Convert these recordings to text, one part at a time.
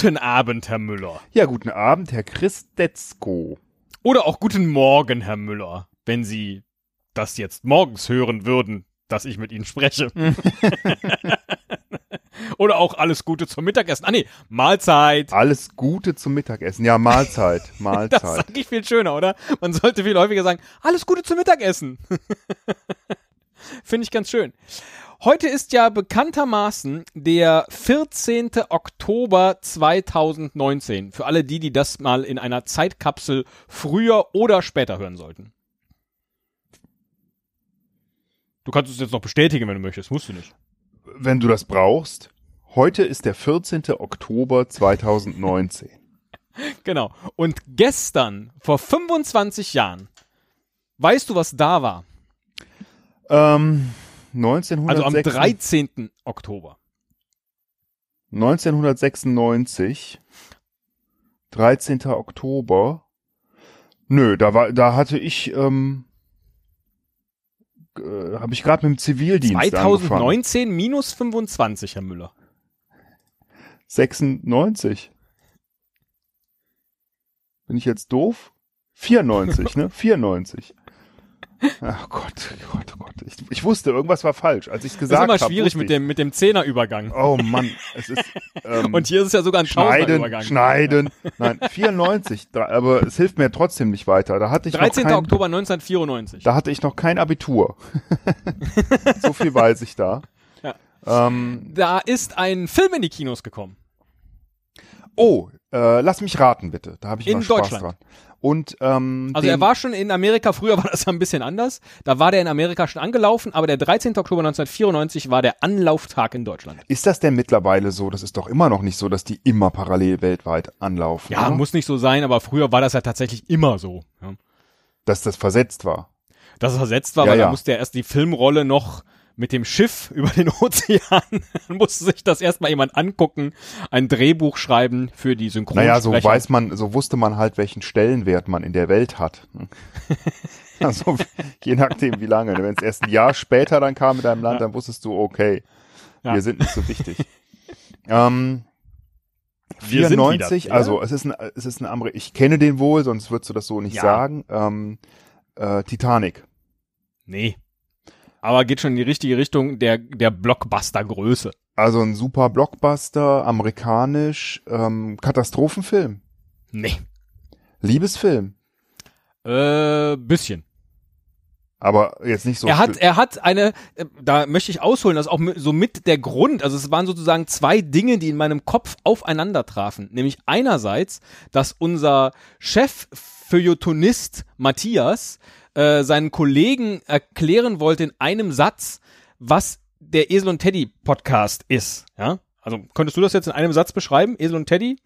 Guten Abend, Herr Müller. Ja, guten Abend, Herr Christetzko. Oder auch guten Morgen, Herr Müller, wenn Sie das jetzt morgens hören würden, dass ich mit Ihnen spreche. Oder auch alles Gute zum Mittagessen. Ah nee, Mahlzeit. Alles Gute zum Mittagessen. Ja, Mahlzeit. Das Mahlzeit. sage ich viel schöner, oder? Man sollte viel häufiger sagen, alles Gute zum Mittagessen. Finde ich ganz schön. Heute ist ja bekanntermaßen der 14. Oktober 2019. Für alle die, die das mal in einer Zeitkapsel früher oder später hören sollten. Du kannst es jetzt noch bestätigen, wenn du möchtest. Musst du nicht. Wenn du das brauchst, heute ist der 14. Oktober 2019. Genau. Und gestern, vor 25 Jahren, weißt du, was da war? ähm, Also am 1906 13. Oktober. 1996, 13. Oktober. Nö, da war, da hatte ich, ähm, äh, habe ich gerade mit dem Zivildienst angefangen. 2019 minus 25, Herr Müller. 96. Bin ich jetzt doof? 94, ne? 94. Ach Gott, Gott, Gott. Ich, ich wusste, irgendwas war falsch. Als ich Das ist gesagt immer habe. schwierig mit dem, mit dem Zehnerübergang. Oh Mann, es ist. Ähm, Und hier ist es ja sogar ein schneiden, schneiden. Nein, 94. da- Aber es hilft mir trotzdem nicht weiter. Da hatte ich 13. noch kein, Oktober 1994. Da hatte ich noch kein Abitur. so viel weiß ich da. Ja. Ähm, Da ist ein Film in die Kinos gekommen. oh, äh, lass mich raten bitte. Da habe ich In immer Spaß Deutschland. dran. Und ähm, Also er war schon in Amerika, früher war das ja ein bisschen anders. Da war der in Amerika schon angelaufen, aber der 13. Oktober 1994 war der Anlauftag in Deutschland. Ist das denn mittlerweile so? Das ist doch immer noch nicht so, dass die immer parallel weltweit anlaufen. Ja, oder? muss nicht so sein, aber früher war das ja tatsächlich immer so. Ja. Dass das versetzt war. Dass es versetzt war, Ja, weil ja. da musste ja erst die Filmrolle noch mit dem Schiff über den Ozean, dann musste sich das erstmal jemand angucken, ein Drehbuch schreiben für die Synchronsprecher. Naja, so weiß man, so wusste man halt, welchen Stellenwert man in der Welt hat. ne? also je nachdem, wie lange. Wenn es erst ein Jahr später dann kam mit einem Land, dann wusstest du, okay, Ja. wir sind nicht so wichtig. ähm, Wir sind 94, wieder, ja? also es ist ein, es ist ein Ameri ich kenne den wohl, sonst würdest du das so nicht Ja. sagen. Ähm, äh, Titanic. Nee. Aber geht schon in die richtige Richtung der, der Blockbuster-Größe. Also ein super Blockbuster, amerikanisch, ähm, Katastrophenfilm, Nee. Liebesfilm, Äh, bisschen. aber jetzt nicht so. er hat, er hat eine, äh, da möchte ich ausholen, das ist auch so mit der Grund, also es waren sozusagen zwei Dinge, die in meinem Kopf aufeinander trafen. Nämlich einerseits, dass unser Chef Feuilletonist Matthias äh, seinen Kollegen erklären wollte in einem Satz, was der Esel und Teddy Podcast ist. Ja? Also könntest du das jetzt in einem Satz beschreiben? Esel und Teddy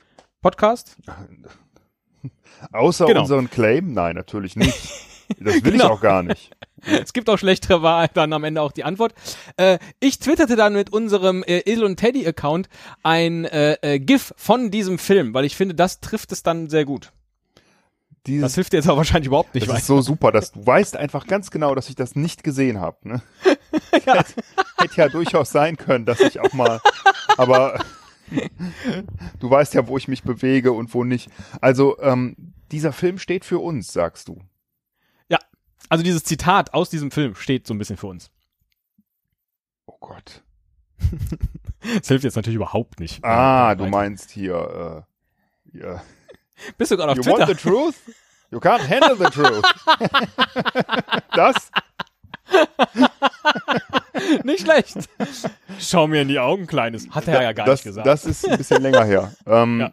Podcast? Außer Genau. unseren Claim? Nein, natürlich nicht. Das will Genau. ich auch gar nicht. Es gibt auch schlechtere Wahl, dann am Ende auch die Antwort. Äh, ich twitterte dann mit unserem äh, Esel und Teddy Account ein äh, äh, GIF von diesem Film, weil ich finde, das trifft es dann sehr gut. Das Dieses, hilft dir jetzt aber wahrscheinlich überhaupt nicht das weiter. ist so super, dass du weißt einfach ganz genau, dass ich das nicht gesehen habe. Ne? Hätte, hätte ja durchaus sein können, dass ich auch mal, aber du weißt ja, wo ich mich bewege und wo nicht. Also ähm, dieser Film steht für uns, sagst du. Ja, also dieses Zitat aus diesem Film steht so ein bisschen für uns. Oh Gott. Das hilft jetzt natürlich überhaupt nicht. Ah, du meinst hier. Äh, ja. Bist du gerade auf You Twitter? want the truth? You can't handle the truth. das? nicht schlecht. Schau mir in die Augen, Kleines. Hat er ja gar das, nicht gesagt. Das ist ein bisschen länger her. Ähm, Ja.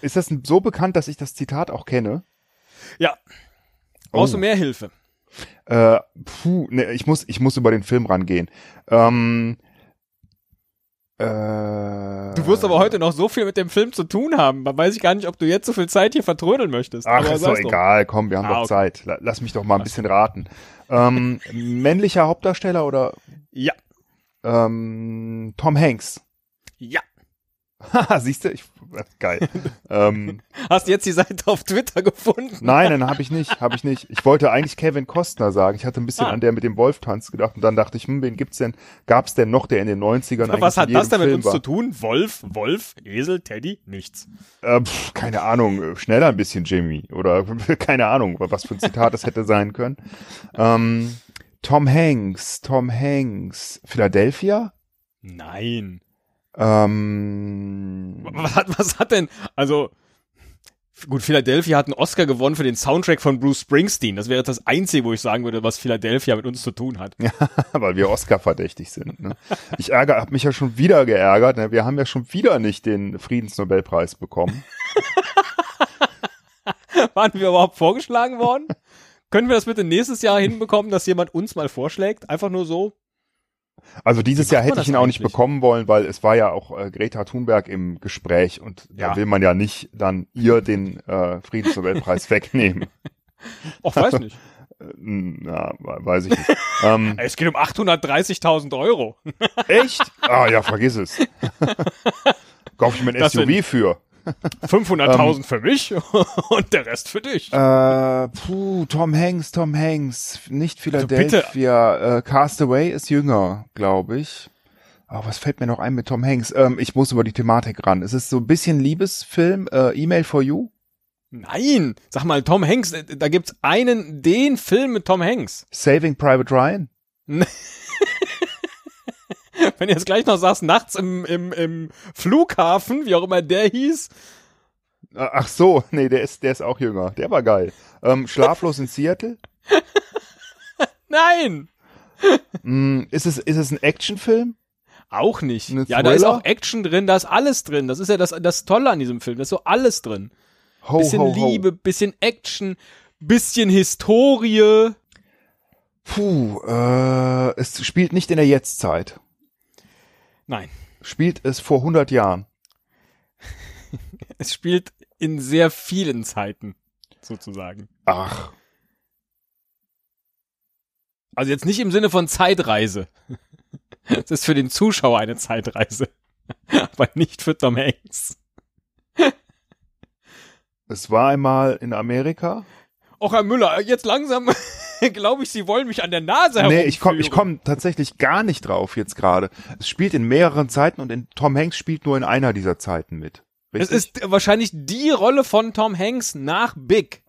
Ist das so bekannt, dass ich das Zitat auch kenne? ja. Brauchst du Oh. mehr Hilfe? Äh, puh, ne, ich muss, ich muss über den Film rangehen. Ähm, äh, Du wirst aber heute noch so viel mit dem Film zu tun haben. Da weiß ich gar nicht, ob du jetzt so viel Zeit hier vertrödeln möchtest. Ach, aber ist doch egal, komm, wir haben Ah, doch okay. Zeit. La- Lass mich doch mal ein bisschen raten. Ähm, männlicher Hauptdarsteller oder Ja. ähm, Tom Hanks? Ja. Haha, siehst du? Ich, geil. ähm, Hast du jetzt die Seite auf Twitter gefunden? nein, nein, habe ich nicht, habe ich nicht. Ich wollte eigentlich Kevin Costner sagen. Ich hatte ein bisschen Ah. an der mit dem Wolf-Tanz gedacht und dann dachte ich, hm, wen gibt's denn? Gab's denn noch, der in den 90ern eigentlich Was hat das denn mit Film uns war? zu tun? Wolf, Wolf, Esel, Teddy? Nichts. Äh, pf, keine Ahnung, äh, schneller ein bisschen Jimmy oder keine Ahnung, was für ein Zitat das hätte sein können. Ähm, Tom Hanks, Tom Hanks, Philadelphia? Nein. Ähm, Was hat, was hat denn, also, gut, Philadelphia hat einen Oscar gewonnen für den Soundtrack von Bruce Springsteen. Das wäre das Einzige, wo ich sagen würde, was Philadelphia mit uns zu tun hat. weil wir Oscar-verdächtig sind. Ne? Ich ärgere, habe mich ja schon wieder geärgert. Ne? Wir haben ja schon wieder nicht den Friedensnobelpreis bekommen. Waren wir überhaupt vorgeschlagen worden? Können wir das bitte nächstes Jahr hinbekommen, dass jemand uns mal vorschlägt? Einfach nur so? Also dieses Jahr hätte ich ihn auch nicht eigentlich? bekommen wollen, weil es war ja auch äh, Greta Thunberg im Gespräch und Ja. da will man ja nicht dann ihr den äh, Friedensnobelpreis wegnehmen. Och, weiß nicht. Äh, Na, we- weiß ich nicht. ähm, Es geht um 830.000 Euro. echt? Ah ja, vergiss es. Kaufe ich mir ein Das SUV für. 500.000 für mich und der Rest für dich. Äh, puh, Tom Hanks, Tom Hanks, nicht bitte. Philadelphia. äh, Castaway ist jünger, glaube ich. Oh, was fällt mir noch ein mit Tom Hanks? Ähm, ich muss über die Thematik ran. Es ist so ein bisschen Liebesfilm, äh, E-Mail for You. Nein, sag mal, Tom Hanks, äh, da gibt's einen, den Film mit Tom Hanks. Saving Private Ryan. Wenn ihr jetzt gleich noch sagst, nachts im, im, im Flughafen, wie auch immer der hieß. Äh, Ach so, nee, der ist, der ist auch jünger. Der war geil. Ähm, Schlaflos in Seattle. Nein! Mm, ist es, ist es ein Actionfilm? Auch nicht. Eine Ja, da ist auch Action drin, da ist alles drin. Das ist ja das, das Tolle an diesem Film. Da ist so alles drin. Ho, Bisschen ho, ho. Liebe, bisschen Action, bisschen Historie. Puh, äh, es spielt nicht in der Jetztzeit. Nein, Spielt es vor 100 Jahren. es spielt in sehr vielen Zeiten, sozusagen. Ach, Also jetzt nicht im Sinne von Zeitreise. Es ist für den Zuschauer eine Zeitreise. Aber nicht für Tom Hanks. es war einmal in Amerika. Och, Herr Müller, jetzt langsam glaube ich, Sie wollen mich an der Nase Nee, ich komme ich herumführen. komm tatsächlich gar nicht drauf jetzt gerade. Es spielt in mehreren Zeiten und in, Tom Hanks spielt nur in einer dieser Zeiten mit. Es Richtig? ist wahrscheinlich die Rolle von Tom Hanks nach Big.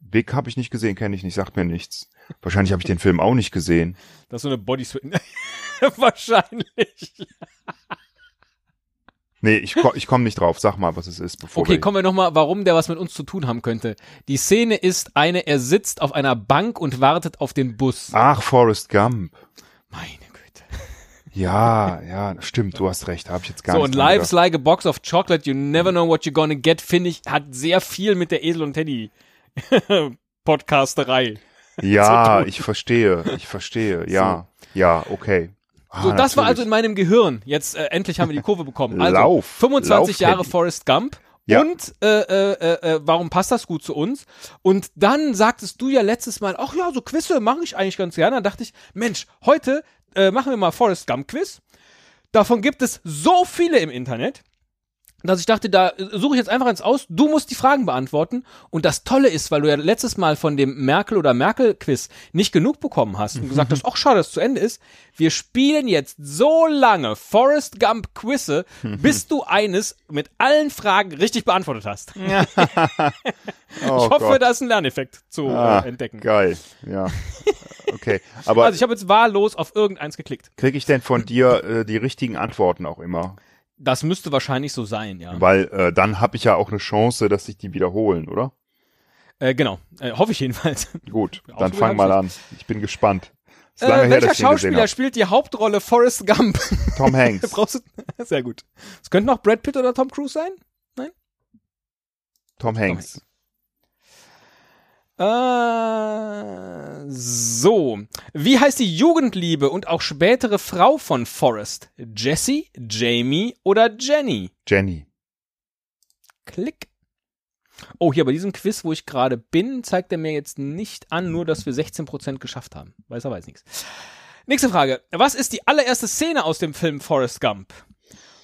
Big habe ich nicht gesehen, kenne ich nicht, sagt mir nichts. Wahrscheinlich habe ich den Film auch nicht gesehen. Das ist so eine Bodysuit. wahrscheinlich. Nee, ich, ich komme nicht drauf. Sag mal, was es ist, bevor Okay, wir kommen wir nochmal, warum der was mit uns zu tun haben könnte. Die Szene ist eine, er sitzt auf einer Bank und wartet auf den Bus. Ach, Forrest Gump. Meine Güte. Ja, ja, stimmt, du hast recht, habe ich jetzt gar So, nicht und dran Life's gedacht. like a box of chocolate, you never know what you're gonna get, finde ich, hat sehr viel mit der Esel und Teddy Podcasterei. Ja, tun. ich verstehe, ich verstehe, ja, ja, okay. Ah, So, das war also natürlich. in meinem Gehirn. Jetzt äh, endlich haben wir die Kurve bekommen. Also Lauf, 25 Lauf, Jahre. Forrest Gump. Ja. Und äh, äh, äh, äh, warum passt das gut zu uns? Und dann sagtest du ja letztes Mal, ach ja, so Quizze mache ich eigentlich ganz gerne. Dann dachte ich, Mensch, heute äh, machen wir mal Forrest Gump Quiz. Davon gibt es so viele im Internet, dass ich dachte, da suche ich jetzt einfach eins aus. Du musst die Fragen beantworten. Und das Tolle ist, weil du ja letztes Mal von dem Merkel oder Merkel Quiz nicht genug bekommen hast und gesagt hast, ach schade, dass es zu Ende ist. Wir spielen jetzt so lange Forrest Gump Quizze, bis du eines mit allen Fragen richtig beantwortet hast. Oh ich hoffe, Gott. da ist ein Lerneffekt zu ah, äh, entdecken. Geil, ja. Okay, aber Also ich habe jetzt wahllos auf irgendeins geklickt. kriege ich denn von dir äh, die richtigen Antworten auch immer? Das müsste wahrscheinlich so sein, ja. Weil äh, dann habe ich ja auch eine Chance, dass sich die wiederholen, oder? Äh, genau, äh, hoffe ich jedenfalls. Gut, dann fang mal an. Ich bin gespannt. Ist Äh, lange her, welcher Schauspieler spielt die Hauptrolle Forrest Gump? Tom Hanks. Brauchst du? Sehr gut. Es könnte noch Brad Pitt oder Tom Cruise sein? Tom Hanks. Äh, so. Wie heißt die Jugendliebe und auch spätere Frau von Forrest? Jessie, Jamie oder Jenny? Jenny. Klick. Oh, hier bei diesem Quiz, wo ich gerade bin, zeigt er mir jetzt nicht an, nur dass wir 16% geschafft haben. Weiß er weiß nichts. Nächste Frage. Was ist die allererste Szene aus dem Film Forrest Gump?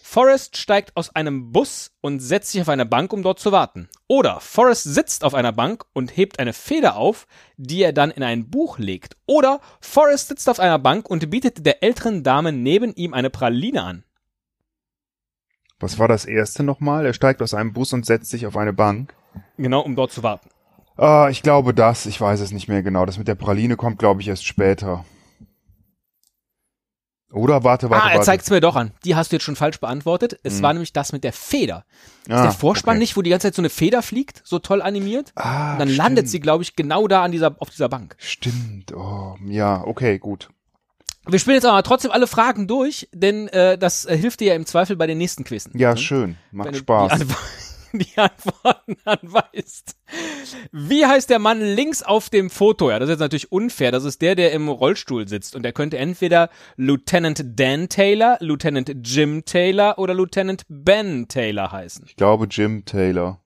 Forrest steigt aus einem Bus und setzt sich auf eine Bank, um dort zu warten. Oder Forrest sitzt auf einer Bank und hebt eine Feder auf, die er dann in ein Buch legt. Oder Forrest sitzt auf einer Bank und bietet der älteren Dame neben ihm eine Praline an. Was war das erste nochmal? Er steigt aus einem Bus und setzt sich auf eine Bank. Genau, um dort zu warten. Ah, ich glaube das. Ich weiß es nicht mehr genau. Das mit der Praline kommt, glaube ich, erst später. Oder warte, warte, ah, er zeigt es mir doch an. Die hast du jetzt schon falsch beantwortet. Es Hm. war nämlich das mit der Feder. Ist Ah, der Vorspann okay. nicht, wo die ganze Zeit so eine Feder fliegt, so toll animiert? Ah, Und dann stimmt. landet sie, glaube ich, genau da an dieser, auf dieser Bank. Stimmt. Oh, ja, okay, gut. Wir spielen jetzt aber trotzdem alle Fragen durch, denn äh, das äh, hilft dir ja im Zweifel bei den nächsten Quizzen. Ja, Ne? schön. Macht Spaß. Die, Antwo die Antworten anweist. Wie heißt der Mann links auf dem Foto? Ja, das ist jetzt natürlich unfair. Das ist der, der im Rollstuhl sitzt. Und der könnte entweder Lieutenant Dan Taylor, Lieutenant Jim Taylor oder Lieutenant Ben Taylor heißen. Ich glaube Jim Taylor.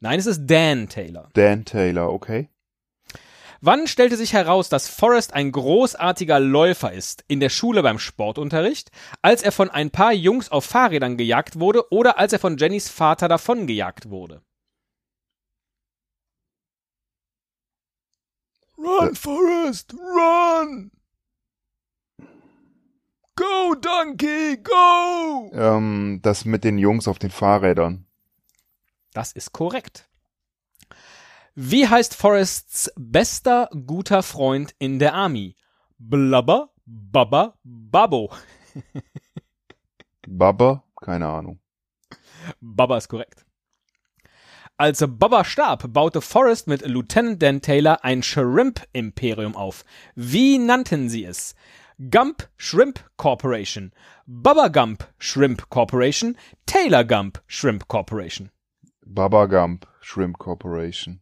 Nein, es ist Dan Taylor. Dan Taylor, okay. Wann stellte sich heraus, dass Forrest ein großartiger Läufer ist? In der Schule beim Sportunterricht, als er von ein paar Jungs auf Fahrrädern gejagt wurde oder als er von Jennys Vater davongejagt wurde? Run, Forrest, run! Go, Donkey, go! Ähm, das mit den Jungs auf den Fahrrädern. Das ist korrekt. Wie heißt Forrests bester guter Freund in der Army? Blubber, Baba, Babbo. Baba? Keine Ahnung. Baba ist korrekt. Als Baba starb, baute Forrest mit Lieutenant Dan Taylor ein Shrimp-Imperium auf. Wie nannten sie es? Gump Shrimp Corporation, Baba Gump Shrimp Corporation, Taylor Gump Shrimp Corporation. Baba Gump Shrimp Corporation.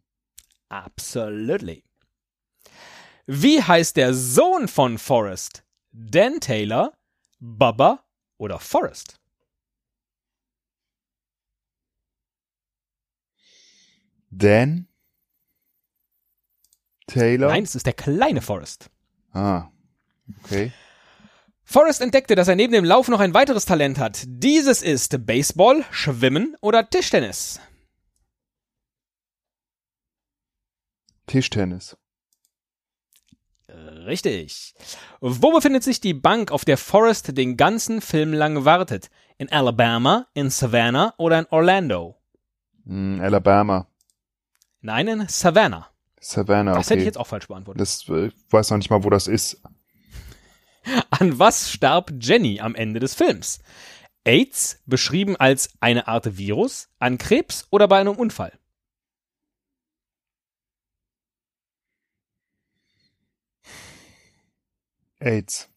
Absolutely. Wie heißt der Sohn von Forrest? Dan Taylor, Bubba oder Forrest? Dan Taylor? Nein, es ist der kleine Forrest. Ah, okay. Forrest entdeckte, dass er neben dem Lauf noch ein weiteres Talent hat. Dieses ist Baseball, Schwimmen oder Tischtennis. Tischtennis. Richtig. Wo befindet sich die Bank, auf der Forrest den ganzen Film lang wartet? In Alabama, in Savannah oder in Orlando? Hm, Alabama. Nein, in Savannah. Savannah, Das okay. hätte ich jetzt auch falsch beantwortet. das äh, ich weiß noch nicht mal, wo das ist. An was starb Jenny am Ende des Films? AIDS, beschrieben als eine Art Virus, an Krebs oder bei einem Unfall? AIDS.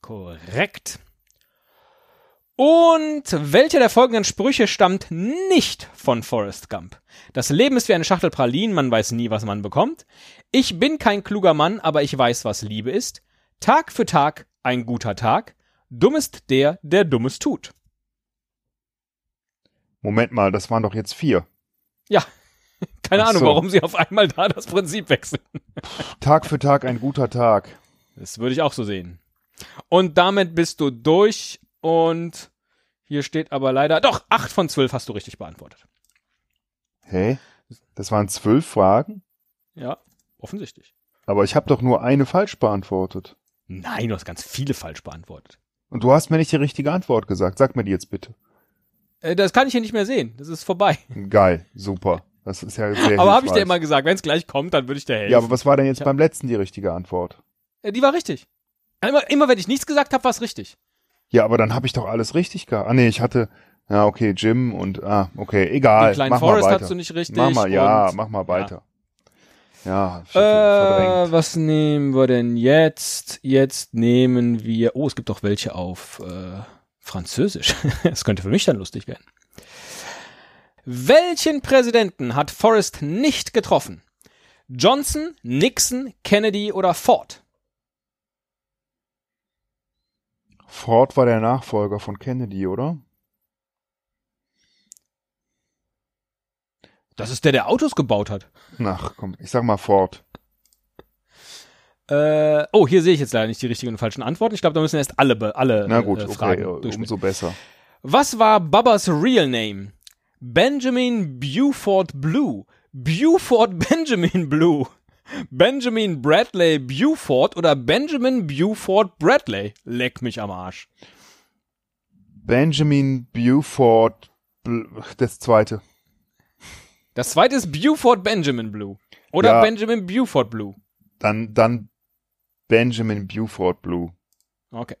Korrekt. Und welcher der folgenden Sprüche stammt nicht von Forrest Gump? Das Leben ist wie eine Schachtel Pralinen, man weiß nie, was man bekommt. Ich bin kein kluger Mann, aber ich weiß, was Liebe ist. Tag für Tag ein guter Tag. Dumm ist der, der Dummes tut. Moment mal, das waren doch jetzt vier. Ja, keine Ahnung, so. warum sie auf einmal da das Prinzip wechseln. Tag für Tag ein guter Tag. Das würde ich auch so sehen. Und damit bist du durch und hier steht aber leider, doch, acht von zwölf hast du richtig beantwortet. Hä? Das waren zwölf Fragen? Ja, offensichtlich. Aber ich habe doch nur eine falsch beantwortet. Nein, du hast ganz viele falsch beantwortet. Und du hast mir nicht die richtige Antwort gesagt. Sag mir die jetzt bitte. Äh, das kann ich hier nicht mehr sehen. Das ist vorbei. Geil, super. Das ist ja sehr aber habe ich dir immer gesagt, wenn es gleich kommt, dann würde ich dir helfen. Ja, aber was war denn jetzt Ja. beim letzten die richtige Antwort? Äh, Die war richtig. Immer, immer wenn ich nichts gesagt habe, war es richtig. Ja, aber dann habe ich doch alles richtig gehabt. Ah nee, ich hatte ja okay Jim und ah okay egal. Den kleinen mach Forest mal weiter. hast du nicht richtig. Mach mal ja, mach mal weiter. Ja, Äh, verdrängt. was nehmen wir denn jetzt? Jetzt nehmen wir. Oh, es gibt doch welche auf äh, Französisch. Das könnte für mich dann lustig werden. Welchen Präsidenten hat Forrest nicht getroffen? Johnson, Nixon, Kennedy oder Ford? Ford war der Nachfolger von Kennedy, oder? Das ist der, der Autos gebaut hat. Ach komm, ich sag mal Ford. Äh, oh, hier sehe ich jetzt leider nicht die richtigen und falschen Antworten. Ich glaube, da müssen erst alle, alle Na gut, äh, okay, Fragen äh, durchsprechen. umso besser. Was war Bubbas real name? Benjamin Buford Blue. Buford Benjamin Blue. Benjamin Bradley Buford oder Benjamin Buford Bradley. Leck mich am Arsch. Benjamin Buford, das zweite. Das zweite ist Buford Benjamin Blue. Oder Ja. Benjamin Buford Blue. Dann, dann Benjamin Buford Blue. Okay.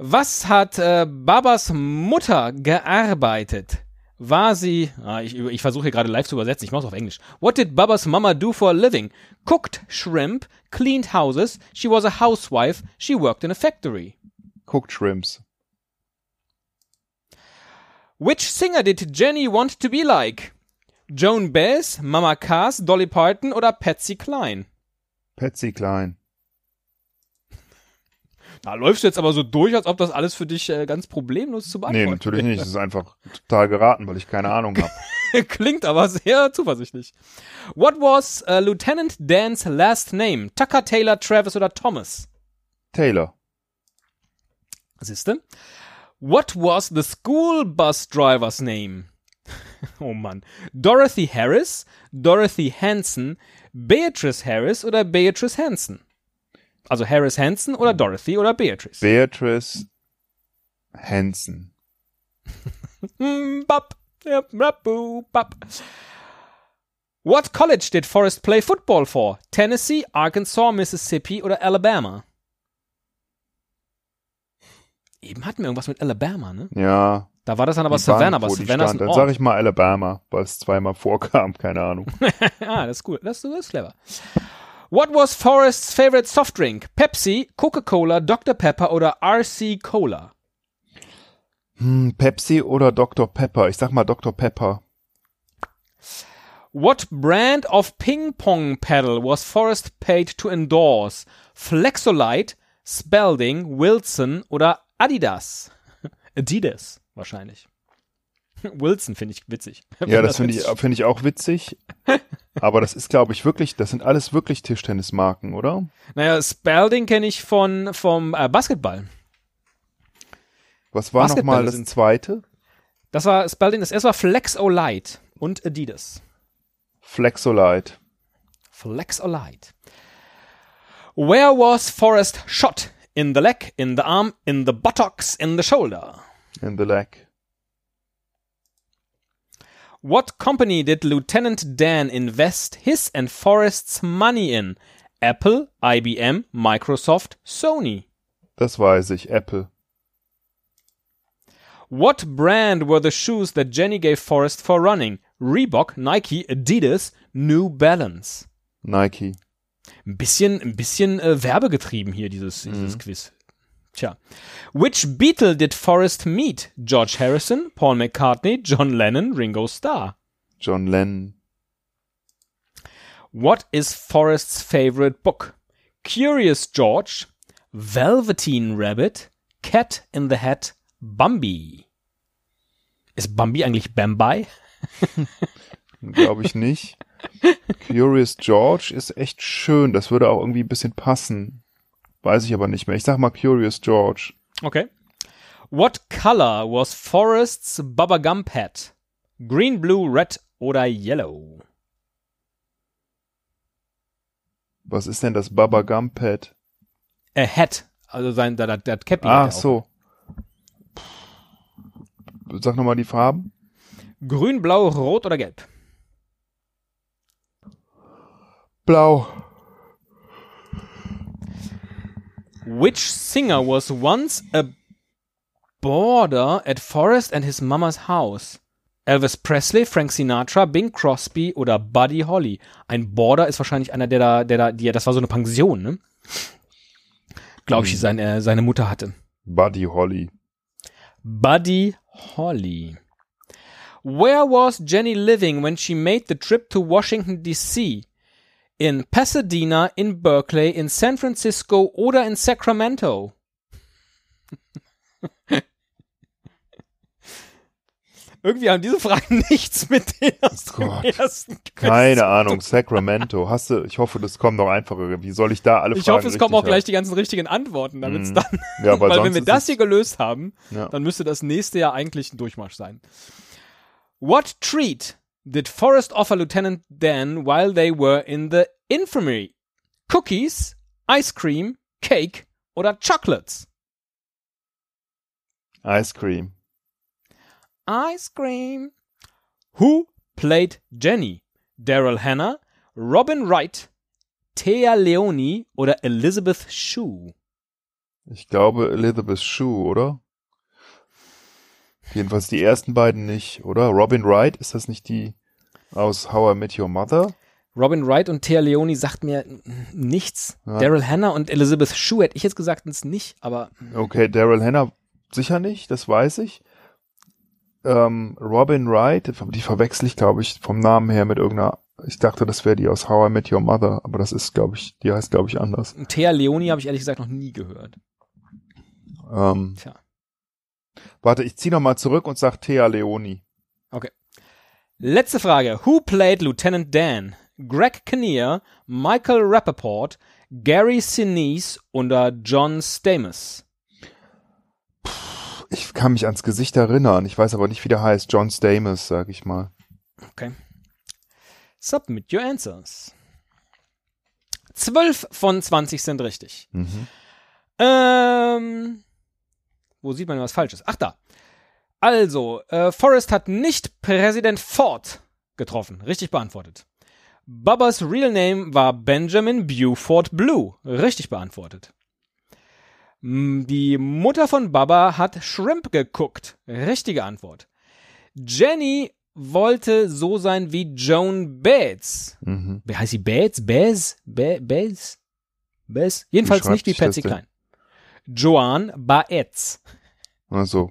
Was hat äh, Babas Mutter gearbeitet? War sie, ah, ich, ich versuche hier gerade live zu übersetzen, ich mache es auf Englisch. What did Babas mama do for a living? Cooked shrimp, cleaned houses, she was a housewife, she worked in a factory. Cooked Shrimps. Which singer did Jenny want to be like? Joan Baez, Mama Cass, Dolly Parton oder Patsy Cline? Patsy Klein. Da läufst du jetzt aber so durch, als ob das alles für dich äh, ganz problemlos zu Nee, beantworten natürlich nicht. Das ist einfach total geraten, weil ich keine Ahnung habe. Klingt aber sehr zuversichtlich. What was uh, Lieutenant Dan's last name? Tucker, Taylor, Travis oder Thomas? Taylor. Siehste? What was the school bus driver's name? oh Mann. Dorothy Harris, Dorothy Hanson, Beatrice Harris oder Beatrice Hanson? Also Harris Hanson oder Dorothy oder Beatrice? Beatrice Hansen. Yep, rapu, bop. What college did Forrest play football for? Tennessee, Arkansas, Mississippi oder Alabama? Eben hatten wir irgendwas mit Alabama, ne? Ja. Da war das dann aber Savannah, Bank, aber Savannah ist ein Dann sage Ort. ich mal Alabama, weil es zweimal vorkam, keine Ahnung. ah, das ist cool. Das, das ist clever. What was Forrest's favorite soft drink? Pepsi, Coca-Cola, Dr. Pepper oder RC Cola? Hm, Pepsi oder Dr. Pepper? Ich sag mal Dr. Pepper. What brand of ping pong paddle was Forrest paid to endorse? Flexolite, Spalding, Wilson oder Adidas? Adidas wahrscheinlich. Wilson finde ich witzig. Ja, das finde ich, finde ich auch witzig. Aber das ist, glaube ich, wirklich, das sind alles wirklich Tischtennismarken, oder? Naja, Spalding kenne ich von vom äh, Basketball. Was war nochmal das zweite? Das war Spalding. Das erste war Flexolite und Adidas. Flexolite. Flexolite. Where was Forrest shot? In the leg, in the arm, in the buttocks, in the shoulder. In the leg. What company did Lieutenant Dan invest his and Forrest's money in? Apple, IBM, Microsoft, Sony. Das weiß ich. Apple. What brand were the shoes that Jenny gave Forrest for running? Reebok, Nike, Adidas, New Balance. Nike. Ein bisschen, ein bisschen äh, werbegetrieben hier, dieses, dieses Quiz. Tja. Which Beatle did Forrest meet? George Harrison, Paul McCartney, John Lennon, Ringo Starr. John Lennon. What is Forrest's favorite book? Curious George, Velveteen Rabbit, Cat in the Hat, Bambi. Ist Bambi eigentlich Bambi? Glaube ich nicht. Curious George ist echt schön. Das würde auch irgendwie ein bisschen passen. Weiß ich aber nicht mehr. Ich sag mal Curious George. Okay. What color was Forrest's Bubba Gump hat? Green, blue, red oder yellow? Was ist denn das Baba Gump Pad? Äh, hat. Also sein, der, der, der Cappy. hat Ah, so. Sag nochmal die Farben. Grün, blau, rot oder gelb? Blau. Which singer was once a boarder at Forrest and his mama's house? Elvis Presley, Frank Sinatra, Bing Crosby oder Buddy Holly? Ein Boarder ist wahrscheinlich einer, der da, der da, die, das war so eine Pension, ne? Glaube ich, die seine, seine Mutter hatte. Buddy Holly. Buddy Holly. Where was Jenny living when she made the trip to Washington, D.C.? In Pasadena, in Berkeley, in San Francisco oder in Sacramento? Irgendwie haben diese Fragen nichts mit denen aus dem Gott. ersten Quiz. Keine Ahnung, Sacramento. Hast du, ich hoffe, das kommen noch einfachere. Wie soll ich da alle Ich Fragen hoffe, es kommen auch gleich die ganzen richtigen Antworten, damit es Mhm. dann? Ja, aber weil wenn wir das hier gelöst haben, ja. dann müsste das nächste ja eigentlich ein Durchmarsch sein. What treat did Forrest offer Lieutenant Dan while they were in the infirmary? Cookies, ice cream, cake oder chocolates? Ice Cream. Ice cream. Who played Jenny? Daryl Hannah, Robin Wright, Thea Leoni oder Elizabeth Shue? Ich glaube Elizabeth Shue, oder? Jedenfalls die ersten beiden nicht, oder? Robin Wright, ist das nicht die aus How I Met Your Mother? Robin Wright und Thea Leoni sagt mir nichts. Ja. Daryl Hannah und Elizabeth Shue hätte ich jetzt gesagt, es nicht, aber Okay, Daryl Hannah sicher nicht, das weiß ich. Ähm, Robin Wright, die verwechsel ich, glaube ich, vom Namen her mit irgendeiner. Ich dachte, das wäre die aus How I Met Your Mother, aber das ist, glaube ich, die heißt, glaube ich, anders. Thea Leoni habe ich ehrlich gesagt noch nie gehört. Ähm, Tja. Warte, ich ziehe nochmal zurück und sag Thea Leoni. Letzte Frage. Who played Lieutenant Dan? Greg Kinnear, Michael Rappaport, Gary Sinise oder John Stamos? Ich kann mich ans Gesicht erinnern, ich weiß aber nicht, wie der heißt. John Stamos, sag ich mal. Okay. Submit your answers. 12 von 20 sind richtig. Mhm. Ähm, wo sieht man, was falsch ist? Ach, da. Also, äh, Forrest hat nicht Präsident Ford getroffen. Richtig beantwortet. Bubbas Real Name war Benjamin Buford Blue. Richtig beantwortet. Die Mutter von Bubba hat Shrimp geguckt. Richtige Antwort. Jenny wollte so sein wie Joan Bates. Mhm. Wie heißt sie? Bates? Baez? Ba- Baez? Baez? Jedenfalls nicht wie Patsy? Klein. Joan Baez. Also,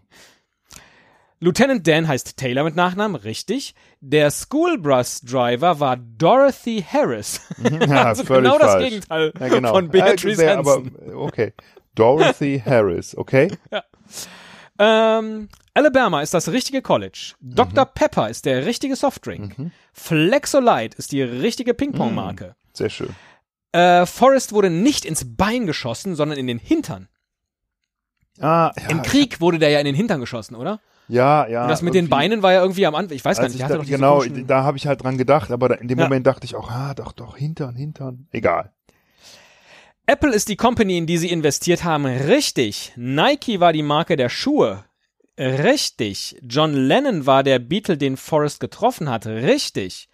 Lieutenant Dan heißt Taylor mit Nachnamen, richtig. Der Schoolbus Driver war Dorothy Harris. ja, also genau das falsch. Gegenteil Ja, genau. von Beatrice Äh, sehr, aber, Hansen. okay. Dorothy Harris, okay? Ähm, Alabama ist das richtige College. Dr. Pepper ist der richtige Softdrink. Mhm. Flexolite ist die richtige Ping-Pong-Marke. Sehr schön. Äh, Forrest wurde nicht ins Bein geschossen, sondern in den Hintern. Ah, ja, Im Krieg wurde der ja in den Hintern geschossen, oder? ja, ja. Und das mit den Beinen war ja irgendwie am Anfang. Ich weiß gar nicht, ich der hatte da, doch genau, da habe ich halt dran gedacht, aber da, in dem Ja. Moment dachte ich auch, ah, doch, doch, Hintern, Hintern. Egal. Apple ist die Company, in die sie investiert haben. Richtig. Nike war die Marke der Schuhe. Richtig. John Lennon war der Beatle, den Forrest getroffen hat. Richtig.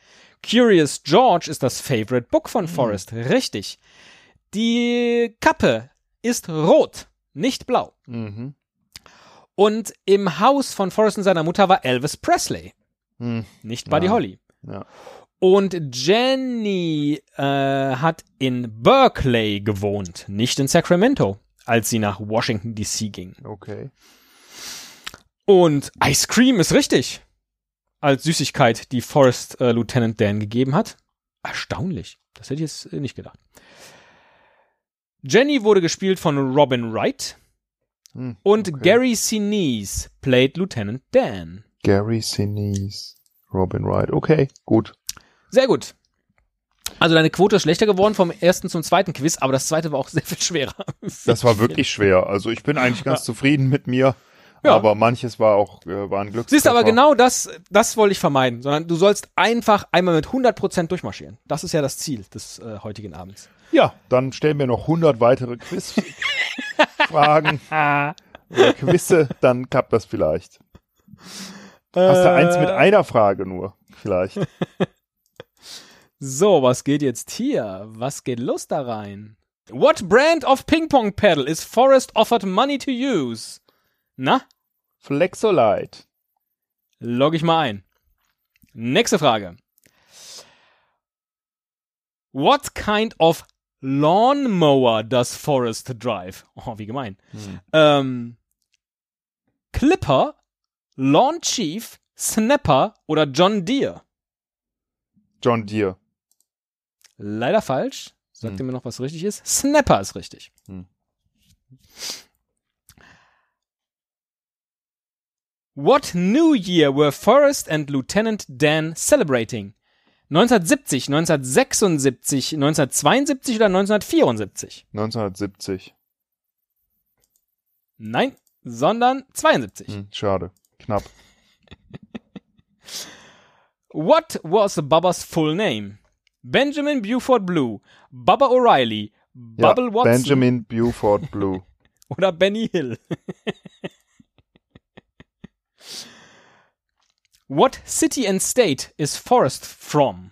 Curious George ist das Favorite Book von Forrest. Richtig. Die Kappe ist rot, nicht blau. Mhm. Und im Haus von Forrest und seiner Mutter war Elvis Presley, Hm. nicht Buddy Ja. Holly. Ja. Und Jenny äh, hat in Berkeley gewohnt, nicht in Sacramento, als sie nach Washington DC ging. Okay. Und Ice Cream ist richtig. Als Süßigkeit, die Forrest äh, Lieutenant Dan gegeben hat. Erstaunlich. Das hätte ich jetzt äh, nicht gedacht. Jenny wurde gespielt von Robin Wright Hm. und okay. Gary Sinise played Lieutenant Dan. Gary Sinise. Robin Wright. Okay, gut. Sehr gut. Also deine Quote ist schlechter geworden vom ersten zum zweiten Quiz, aber das zweite war auch sehr viel schwerer. Das war wirklich schwer. Also ich bin eigentlich ganz zufrieden mit mir. Ja. Aber manches war auch, äh, war ein Glückstreffer. Siehst du, aber genau das, das wollte ich vermeiden, sondern du sollst einfach einmal mit 100% durchmarschieren. Das ist ja das Ziel des äh, heutigen Abends. Ja, dann stellen wir noch 100 weitere Quizfragen oder Quizze, dann klappt das vielleicht. Hast du eins mit einer Frage nur, vielleicht. So, was geht jetzt hier? Was geht los da rein? What brand of ping pong paddle is Forrest offered money to use? Na, Flexolite. log ich mal ein. Nächste Frage. What kind of lawnmower does Forrest drive? Oh, wie gemein. Hm. Ähm, Clipper, Lawn Chief, Snapper oder John Deere? John Deere. Leider falsch. Sagt Hm. ihr mir noch, was richtig ist? Snapper ist richtig. Hm. What New Year were Forrest and Lieutenant Dan celebrating? 1970, 1976, 1972 oder 1974? 1970. Nein, sondern 72. Hm, schade. Knapp. What was Bubba's full name? Benjamin Buford Blue, Bubba O'Reilly, Bubble ja, Watson Benjamin Buford Blue. oder Benny Hill? What city and state is Forrest from?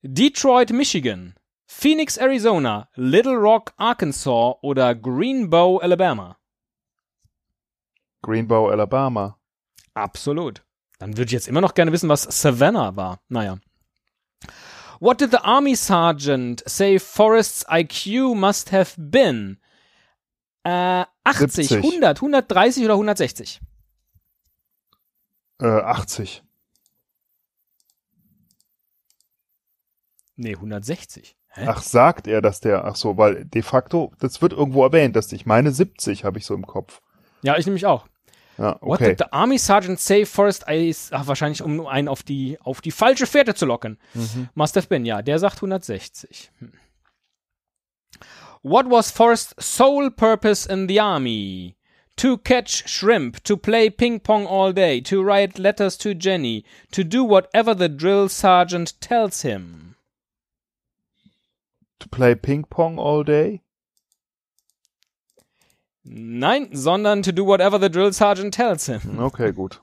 Detroit, Michigan, Phoenix, Arizona, Little Rock, Arkansas oder Greenbow, Alabama? Greenbow, Alabama. Absolut. Dann würde ich jetzt immer noch gerne wissen, was Savannah war. Naja. What did the army sergeant say Forrest's IQ must have been? Äh, 80, 70. 100, 130 oder 160? Äh, 80. Nee, 160. Hä? Ach, sagt er, dass der, ach so, weil de facto, das wird irgendwo erwähnt, dass ich meine 70 habe ich so im Kopf. Ja, ich nämlich auch. Ja, What okay. did the army sergeant say Forrest is, ach, wahrscheinlich um einen auf die, auf die falsche Fährte zu locken. Mhm. Must have been, ja, der sagt 160. Hm. What was Forrest's sole purpose in the army? To catch shrimp, to play ping pong all day, to write letters to Jenny, to do whatever the drill sergeant tells him. To play Ping Pong all day? Nein, sondern to do whatever the drill sergeant tells him. Mm, okay, gut.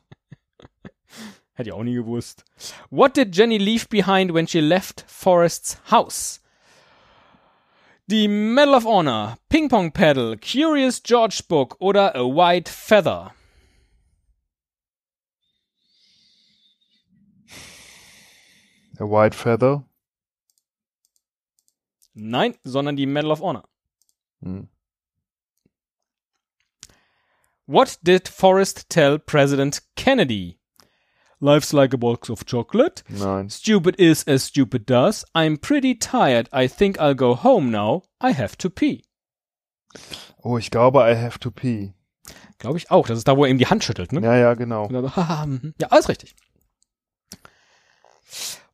Hätte ich auch nie gewusst. What did Jenny leave behind when she left Forrest's house? Die Medal of Honor, Ping Pong Paddle, Curious George Book oder A White Feather? A White Feather? Nein, sondern die Medal of Honor. Hm. What did Forrest tell President Kennedy? Life's like a box of chocolate. Nein. Stupid is as stupid does. I'm pretty tired. I think I'll go home now. I have to pee. Oh, ich glaube, I have to pee. Glaube ich auch. Das ist da, wo er ihm die Hand schüttelt, ne? Ja, ja, genau. Haha, mhm. ja, alles richtig.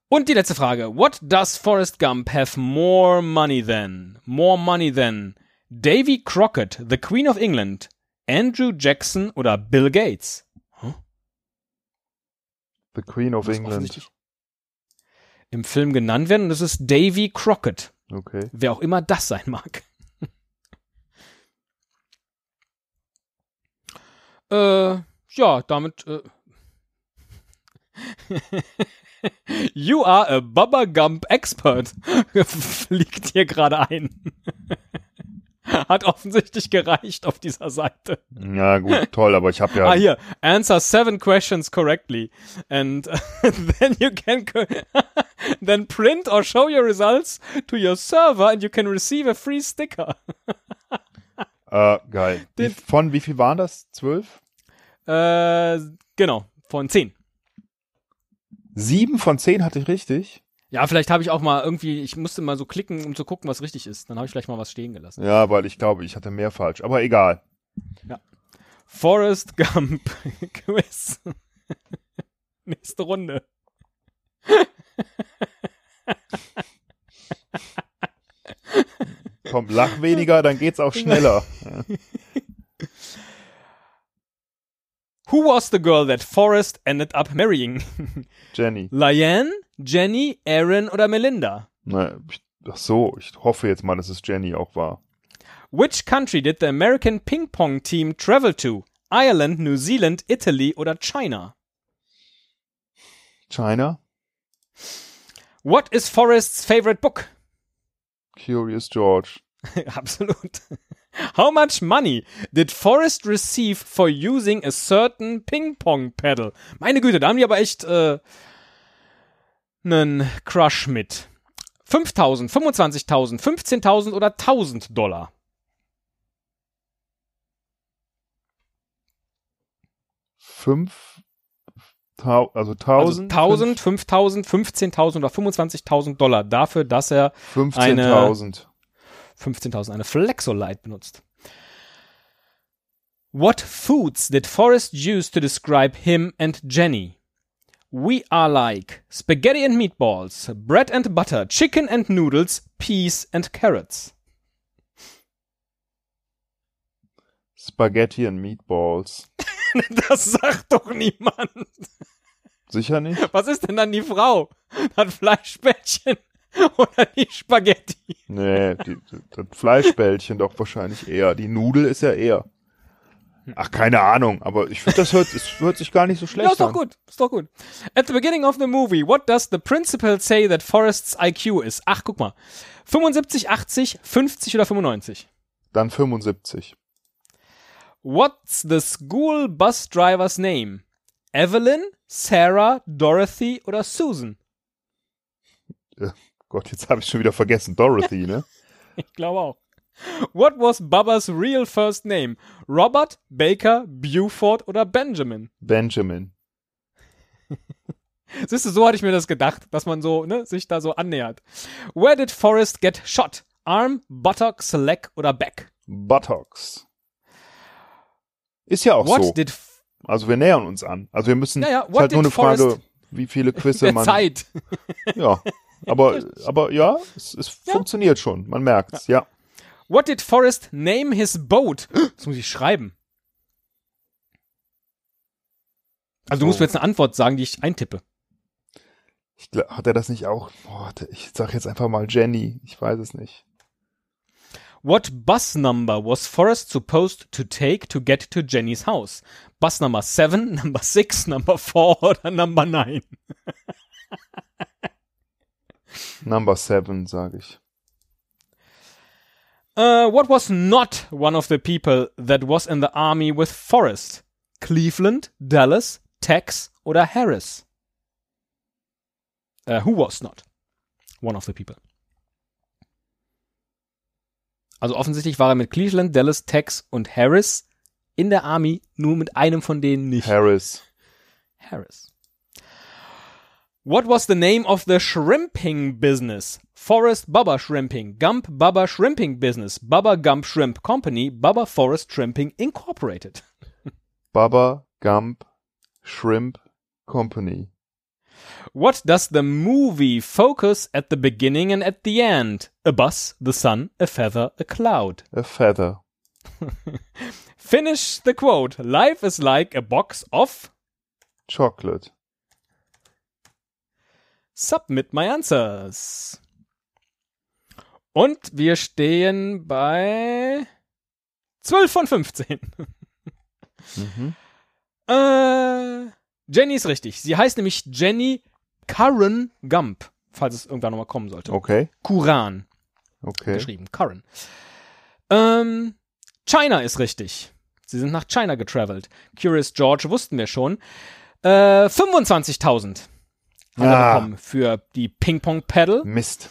Und die letzte Frage. What does Forrest Gump have more money than? More money than Davy Crockett, the Queen of England, Andrew Jackson oder Bill Gates? The Queen of England. Im Film genannt werden und das ist Davy Crockett. Okay. Wer auch immer das sein mag. äh, ja, damit. Äh you are a Bubba Gump Expert. Fliegt hier gerade ein. Hat offensichtlich gereicht auf dieser Seite. Ja, gut, toll, aber ich habe ja. Ah, hier. Answer seven questions correctly. And then you can then print or show your results to your server and you can receive a free sticker. Äh, geil. Wie, von wie viel waren das? Zwölf? Äh, genau. Von zehn. Sieben von zehn hatte ich richtig. Ja, vielleicht habe ich auch mal irgendwie, ich musste mal so klicken, um zu gucken, was richtig ist. Dann habe ich vielleicht mal was stehen gelassen. Ja, weil ich glaube, ich hatte mehr falsch. Aber egal. Forrest Gump Quiz. Nächste Runde. Komm, lach weniger, dann geht's auch schneller. Who was the girl that Forrest ended up marrying? Jenny. Liane, Jenny, Aaron oder Melinda? Na, ich, ach so, ich hoffe jetzt mal, dass es Jenny auch war. Which country did the American Ping Pong team travel to? Ireland, New Zealand, Italy oder China? China? What is Forrest's favorite book? Curious George. Absolut. How much money did Forrest receive for using a certain Ping Pong Paddle? Meine Güte, da haben die aber echt äh, einen Crush mit. 5000, 25.000, 15.000 oder 1000 Dollar? Fünf, also Also tausend? 1000, 5000, 15.000 oder 25.000 Dollar dafür, dass er 15.000. 15.000 eine Flexolite benutzt. What foods did Forrest use to describe him and Jenny? We are like spaghetti and meatballs, bread and butter, chicken and noodles, peas and carrots. Spaghetti and Meatballs. Das sagt doch niemand. Sicher nicht? Was ist denn dann die Frau? Das Fleischbällchen oder die Spaghetti? Nee, die, das Fleischbällchen doch wahrscheinlich eher. Die Nudel ist ja eher. Ach, keine Ahnung, aber ich finde, das hört, es hört sich gar nicht so schlecht Ja, ist doch an. gut, ist doch gut. At the beginning of the movie, what does the principal say that Forrest's IQ is? Ach, guck mal. 75, 80, 50 oder 95? Dann 75. What's the school bus driver's name? Evelyn, Sarah, Dorothy oder Susan? Gott, jetzt habe ich schon wieder vergessen. Dorothy, ne? Ich glaube auch. What was Bubba's real first name? Robert, Baker, Buford oder Benjamin? Benjamin. Siehst du, so hatte ich mir das gedacht, dass man so, ne, sich da so annähert. Where did Forrest get shot? Arm, buttocks, leg oder back? Buttocks. Ist ja auch What so. did Also wir nähern uns an. Also wir müssen, Ja, ja, ist what halt nur eine Frage, Forrest- wie viele Quizze man. Zeit? Ja. Aber, aber ja, es, es funktioniert schon. Man merkt's, ja. What did Forrest name his boat? Das muss ich schreiben. Also du musst mir jetzt eine Antwort sagen, die ich eintippe. Ich, gla- hat er das nicht auch? Boah, ich sag jetzt einfach mal Jenny. Ich weiß es nicht. What bus number was Forrest supposed to take to get to Jenny's house? Bus number 7, number 6, number 4 oder number 9? Number seven, sage ich. Uh, what was not one of the people that was in the army with Forrest? Cleveland, Dallas, Tex oder Harris? Uh, who was not one of the people? Also offensichtlich war er mit Cleveland, Dallas, Tex und Harris in der Army, nur mit einem von denen nicht. Harris. Harris. What was the name of the shrimping business? Forest Bubba Shrimping, Gump Bubba Shrimping Business, Bubba Gump Shrimp Company, Bubba Forest Shrimping Incorporated. Baba Gump Shrimp Company. What does the movie focus at the beginning and at the end? A bus, the sun, a feather, a cloud. A feather. Finish the quote. Life is like a box of. Chocolate. Submit my answers. Und wir stehen bei 12 von 15. Mhm. Äh, Jenny ist richtig. Sie heißt nämlich Jenny Curran Gump, falls es irgendwann nochmal kommen sollte. Okay. Kuran Okay. geschrieben. Curran. Ähm, China ist richtig. Sie sind nach China getravelt. Curious George wussten wir schon. Äh, 25.000 hat er Ah. bekommen für die Ping-Pong-Paddle. Mist.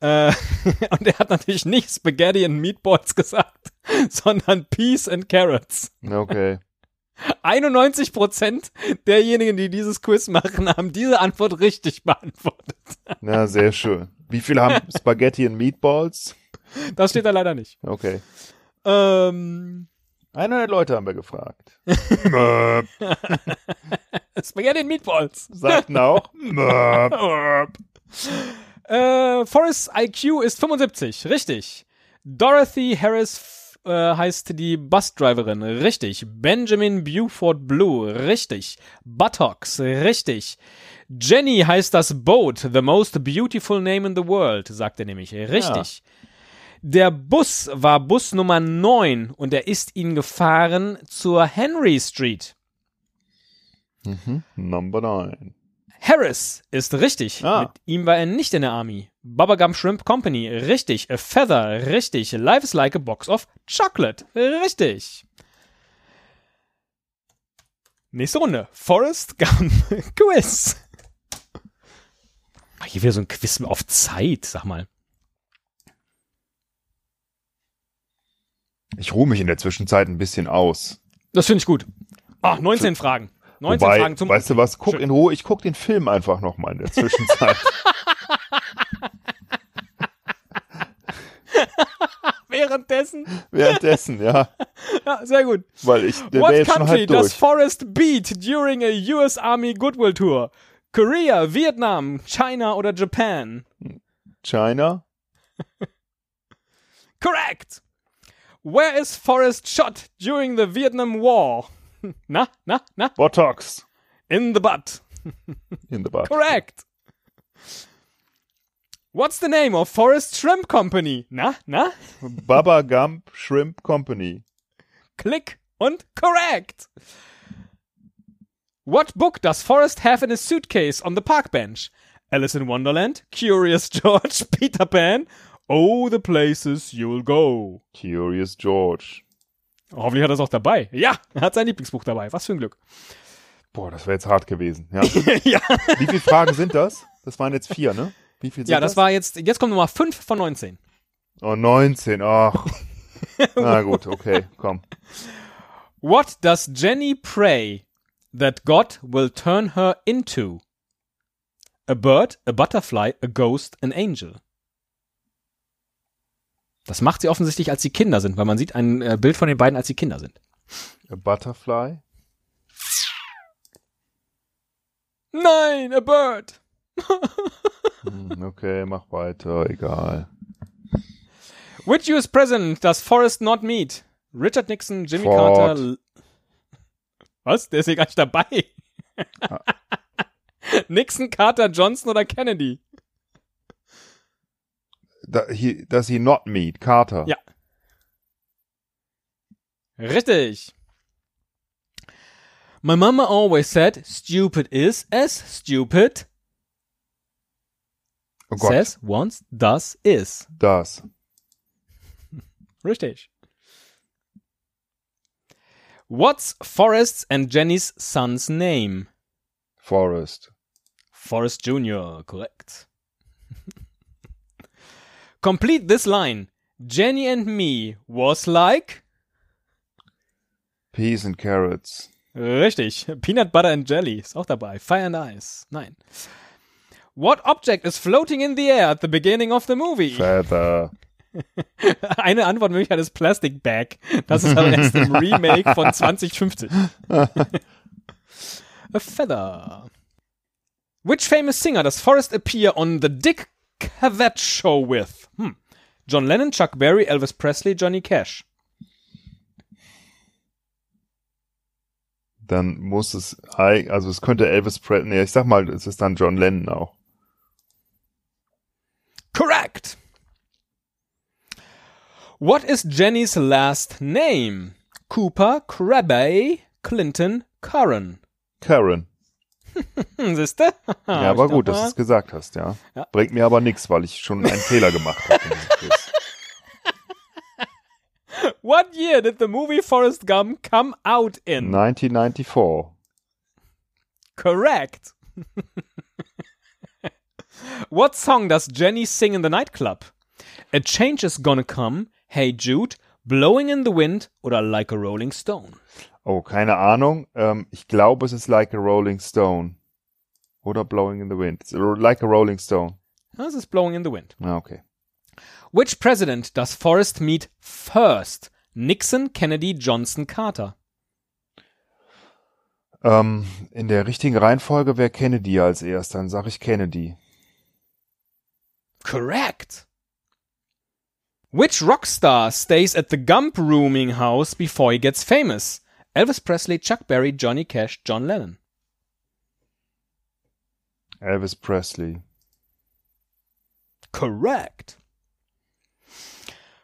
Äh, und er hat natürlich nicht Spaghetti and Meatballs gesagt, sondern Peas and Carrots. Okay. 91% derjenigen, die dieses Quiz machen, haben diese Antwort richtig beantwortet. Na, sehr schön. Wie viele haben Spaghetti and Meatballs? Das steht da leider nicht. Okay. Ähm, 100 Leute haben wir gefragt. Spaghetti and Meatballs. Sagten auch. Äh, Forrest IQ ist 75, richtig. Dorothy Harris äh, heißt die Busdriverin, richtig. Benjamin Buford Blue, richtig. Buttocks, richtig. Jenny heißt das Boat, the most beautiful name in the world, sagt er nämlich, richtig. Der Bus war Bus Nummer 9 und er ist ihn gefahren zur Henry Street. Number 9. Harris ist richtig. Ah. Mit ihm war er nicht in der Army. Bubblegum Shrimp Company, richtig. A Feather, richtig. Life is like a box of chocolate, richtig. Nächste Runde. Forrest Gump Quiz. Hier wieder so ein Quiz auf Zeit, sag mal. Ich ruhe mich in der Zwischenzeit ein bisschen aus. Das finde ich gut. Ah, 19 Fragen. 19 Wobei, Fragen zum weißt du was, guck Schön. in Ruhe, ich guck den Film einfach nochmal in der Zwischenzeit. Währenddessen. Währenddessen, ja. Ja, sehr gut. Weil ich, der What country does durch. Forrest beat during a US Army Goodwill Tour? Korea, Vietnam, China oder Japan? China? Correct! Where is Forrest shot during the Vietnam War? Na, na, na? Botox. In the butt. In the butt. Correct! What's the name of Forrest Shrimp Company? Na, na? Baba Gump Shrimp Company. Click und correct! What book does Forrest have in his suitcase on the park bench? Alice in Wonderland, Curious George, Peter Pan, Oh, the places you'll go. Curious George. Hoffentlich hat er es auch dabei. Ja, er hat sein Lieblingsbuch dabei. Was für ein Glück. Boah, das wäre jetzt hart gewesen. Ja. ja. Wie viele Fragen sind das? Das waren jetzt vier, ne? Wie viel sind ja, das war jetzt, jetzt kommt Nummer 5 von 19. Oh, 19. Ach. Na gut, okay, komm. What does Jenny pray that God will turn her into? A bird, a butterfly, a ghost, an angel. Das macht sie offensichtlich, als sie Kinder sind, weil man sieht ein äh, Bild von den beiden, als sie Kinder sind. A Butterfly? Nein, a bird. Hm, okay, mach weiter, egal. Which US president does Forrest not meet? Richard Nixon, Jimmy Ford. Carter. L- Was? Der ist hier gar nicht dabei. Nixon, Carter, Johnson oder Kennedy? He, does he not meet Carter? Ja. Richtig. My mama always said, stupid is as stupid Oh Gott, says, once, does, is. das. Richtig. What's Forrest's and Jenny's son's name? Forest. Forrest Jr., correct. Complete this line. Jenny and me was like. Peas and carrots. Richtig. Peanut Butter and Jelly ist auch dabei. Fire and Ice. Nein. What object is floating in the air at the beginning of the movie? Feather. Eine Antwortmöglichkeit ist Plastic Bag. Das ist aber erst im Remake von 2050. A feather. Which famous singer does Forrest appear on the Dick Cavett Show with? Hm. John Lennon, Chuck Berry, Elvis Presley, Johnny Cash. Dann muss es, also es könnte Elvis Presley, nee, ich sag mal, es ist dann John Lennon auch. Correct. What is Jenny's last name? Cooper, Krabbe, Clinton, Curran. Karen. Hm, siehste? Ja, aber gut, dass du es gesagt hast, ja. Ja. Bringt mir aber nichts, weil ich schon einen Fehler gemacht habe. What year did the movie Forrest Gump come out in? 1994. Correct. what song does Jenny sing in the nightclub? A Change is Gonna Come, Hey Jude, Blowing in the Wind oder Like a Rolling Stone? Oh, keine Ahnung. Ähm, ich glaube, es ist Like a Rolling Stone. Oder Blowing in the Wind. It's like a Rolling Stone. Das ist Blowing in the Wind. Ah, okay. Which president does Forrest meet first? Nixon, Kennedy, Johnson, Carter. Ähm, in der richtigen Reihenfolge wäre Kennedy als erster. Dann sage ich Kennedy. Correct. Which rock star stays at the Gump rooming house before he gets famous? Elvis Presley, Chuck Berry, Johnny Cash, John Lennon. Elvis Presley. Correct.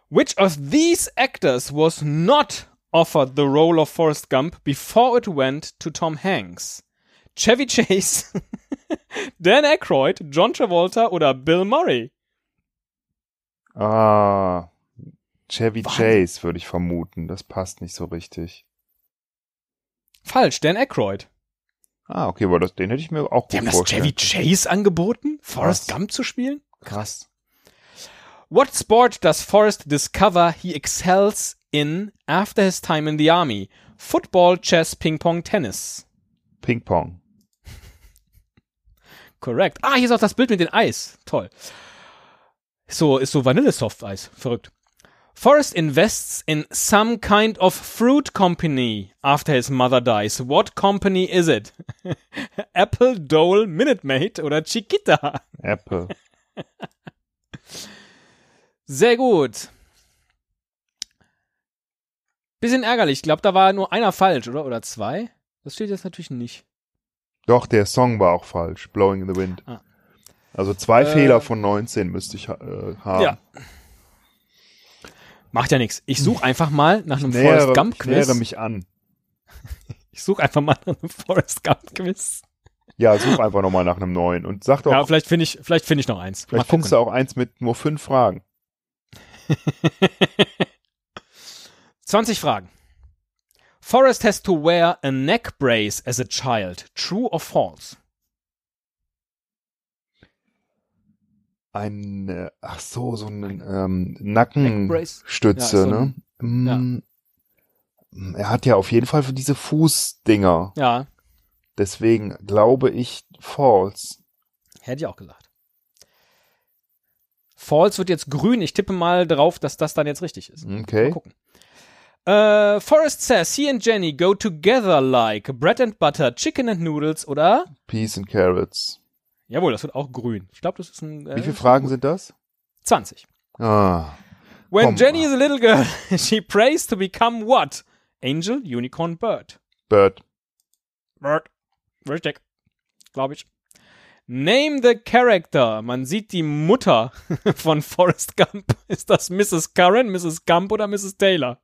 Which of these actors was not offered the role of Forrest Gump before it went to Tom Hanks? Chevy Chase, Dan Aykroyd, John Travolta oder Bill Murray? Ah, Chevy Wahnsinn. Chase würde ich vermuten. Das passt nicht so richtig. Falsch, Dan Aykroyd. Ah, okay, aber das, den hätte ich mir auch Die gut haben das Chevy Chase angeboten, Forrest. Gump zu spielen? Krass. What sport does Forrest discover he excels in after his time in the army? Football, chess, ping pong, tennis. Ping Pong. Korrekt. Ah, hier ist auch das Bild mit dem Eis. Toll. So, ist so Vanillesoft-Eis. Verrückt. Forrest invests in some kind of fruit company after his mother dies. What company is it? Apple, Dole, Minute Maid oder Chiquita? Apple. Sehr gut. Bisschen ärgerlich. Ich glaube, da war nur einer falsch, oder? Oder zwei? Das steht jetzt natürlich nicht. Doch, der Song war auch falsch. Blowing in the Wind. Ah. Also zwei Äh, Fehler von 19 müsste ich äh, haben. Ja. Macht ja nichts. Ich suche einfach mal nach einem Nähere, Forrest Gump ich nähere Quiz. mich an. Ich suche einfach mal nach einem Forrest Gump Quiz. Ja, such einfach nochmal nach einem neuen. Und sag doch, Ja, vielleicht finde ich, vielleicht finde ich noch eins. Vielleicht findest du auch eins mit nur fünf Fragen. 20 Fragen. Forrest has to wear a neck brace as a child. True or false? Ein, äh, ach so, so ein ähm? Nackenstütze, Ja, so ne? Mm, Er hat ja auf jeden Fall für diese Fußdinger. Ja, Deswegen glaube ich false. hätte ich auch gesagt. False wird jetzt grün. Ich tippe mal drauf, dass das dann jetzt richtig ist. Mal Okay. gucken. Äh, Forrest says he and Jenny go together like bread and butter, chicken and noodles oder? Peas and Carrots. Jawohl, das wird auch grün. Ich glaube, das ist ein. Äh, Wie viele Fragen sind das? 20. Ah, When Komm. Jenny is a little girl, she prays to become what? Angel, Unicorn, Bird. Bird. Bird. Richtig. Glaube ich. Name the character. Man sieht die Mutter von Forrest Gump. Ist das Mrs. Curran, Mrs. Gump oder Mrs. Taylor?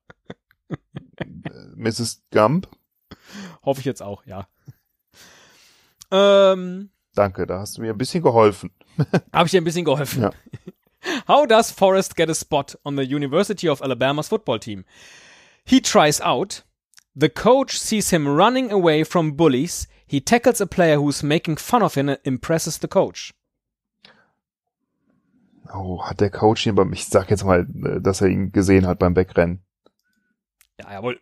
Mrs. Gump. Hoffe ich jetzt auch, ja. Ähm, Danke, da hast du mir ein bisschen geholfen. Habe ich dir ein bisschen geholfen. Ja. How does Forrest get a spot on the University of Alabama's football team? He tries out. The coach sees him running away from bullies. He tackles a player who's making fun of him and impresses the coach. Oh, hat der Coach ihn beim, ich sag jetzt mal, äh, dass er ihn gesehen hat beim Wegrennen. Ja, jawohl.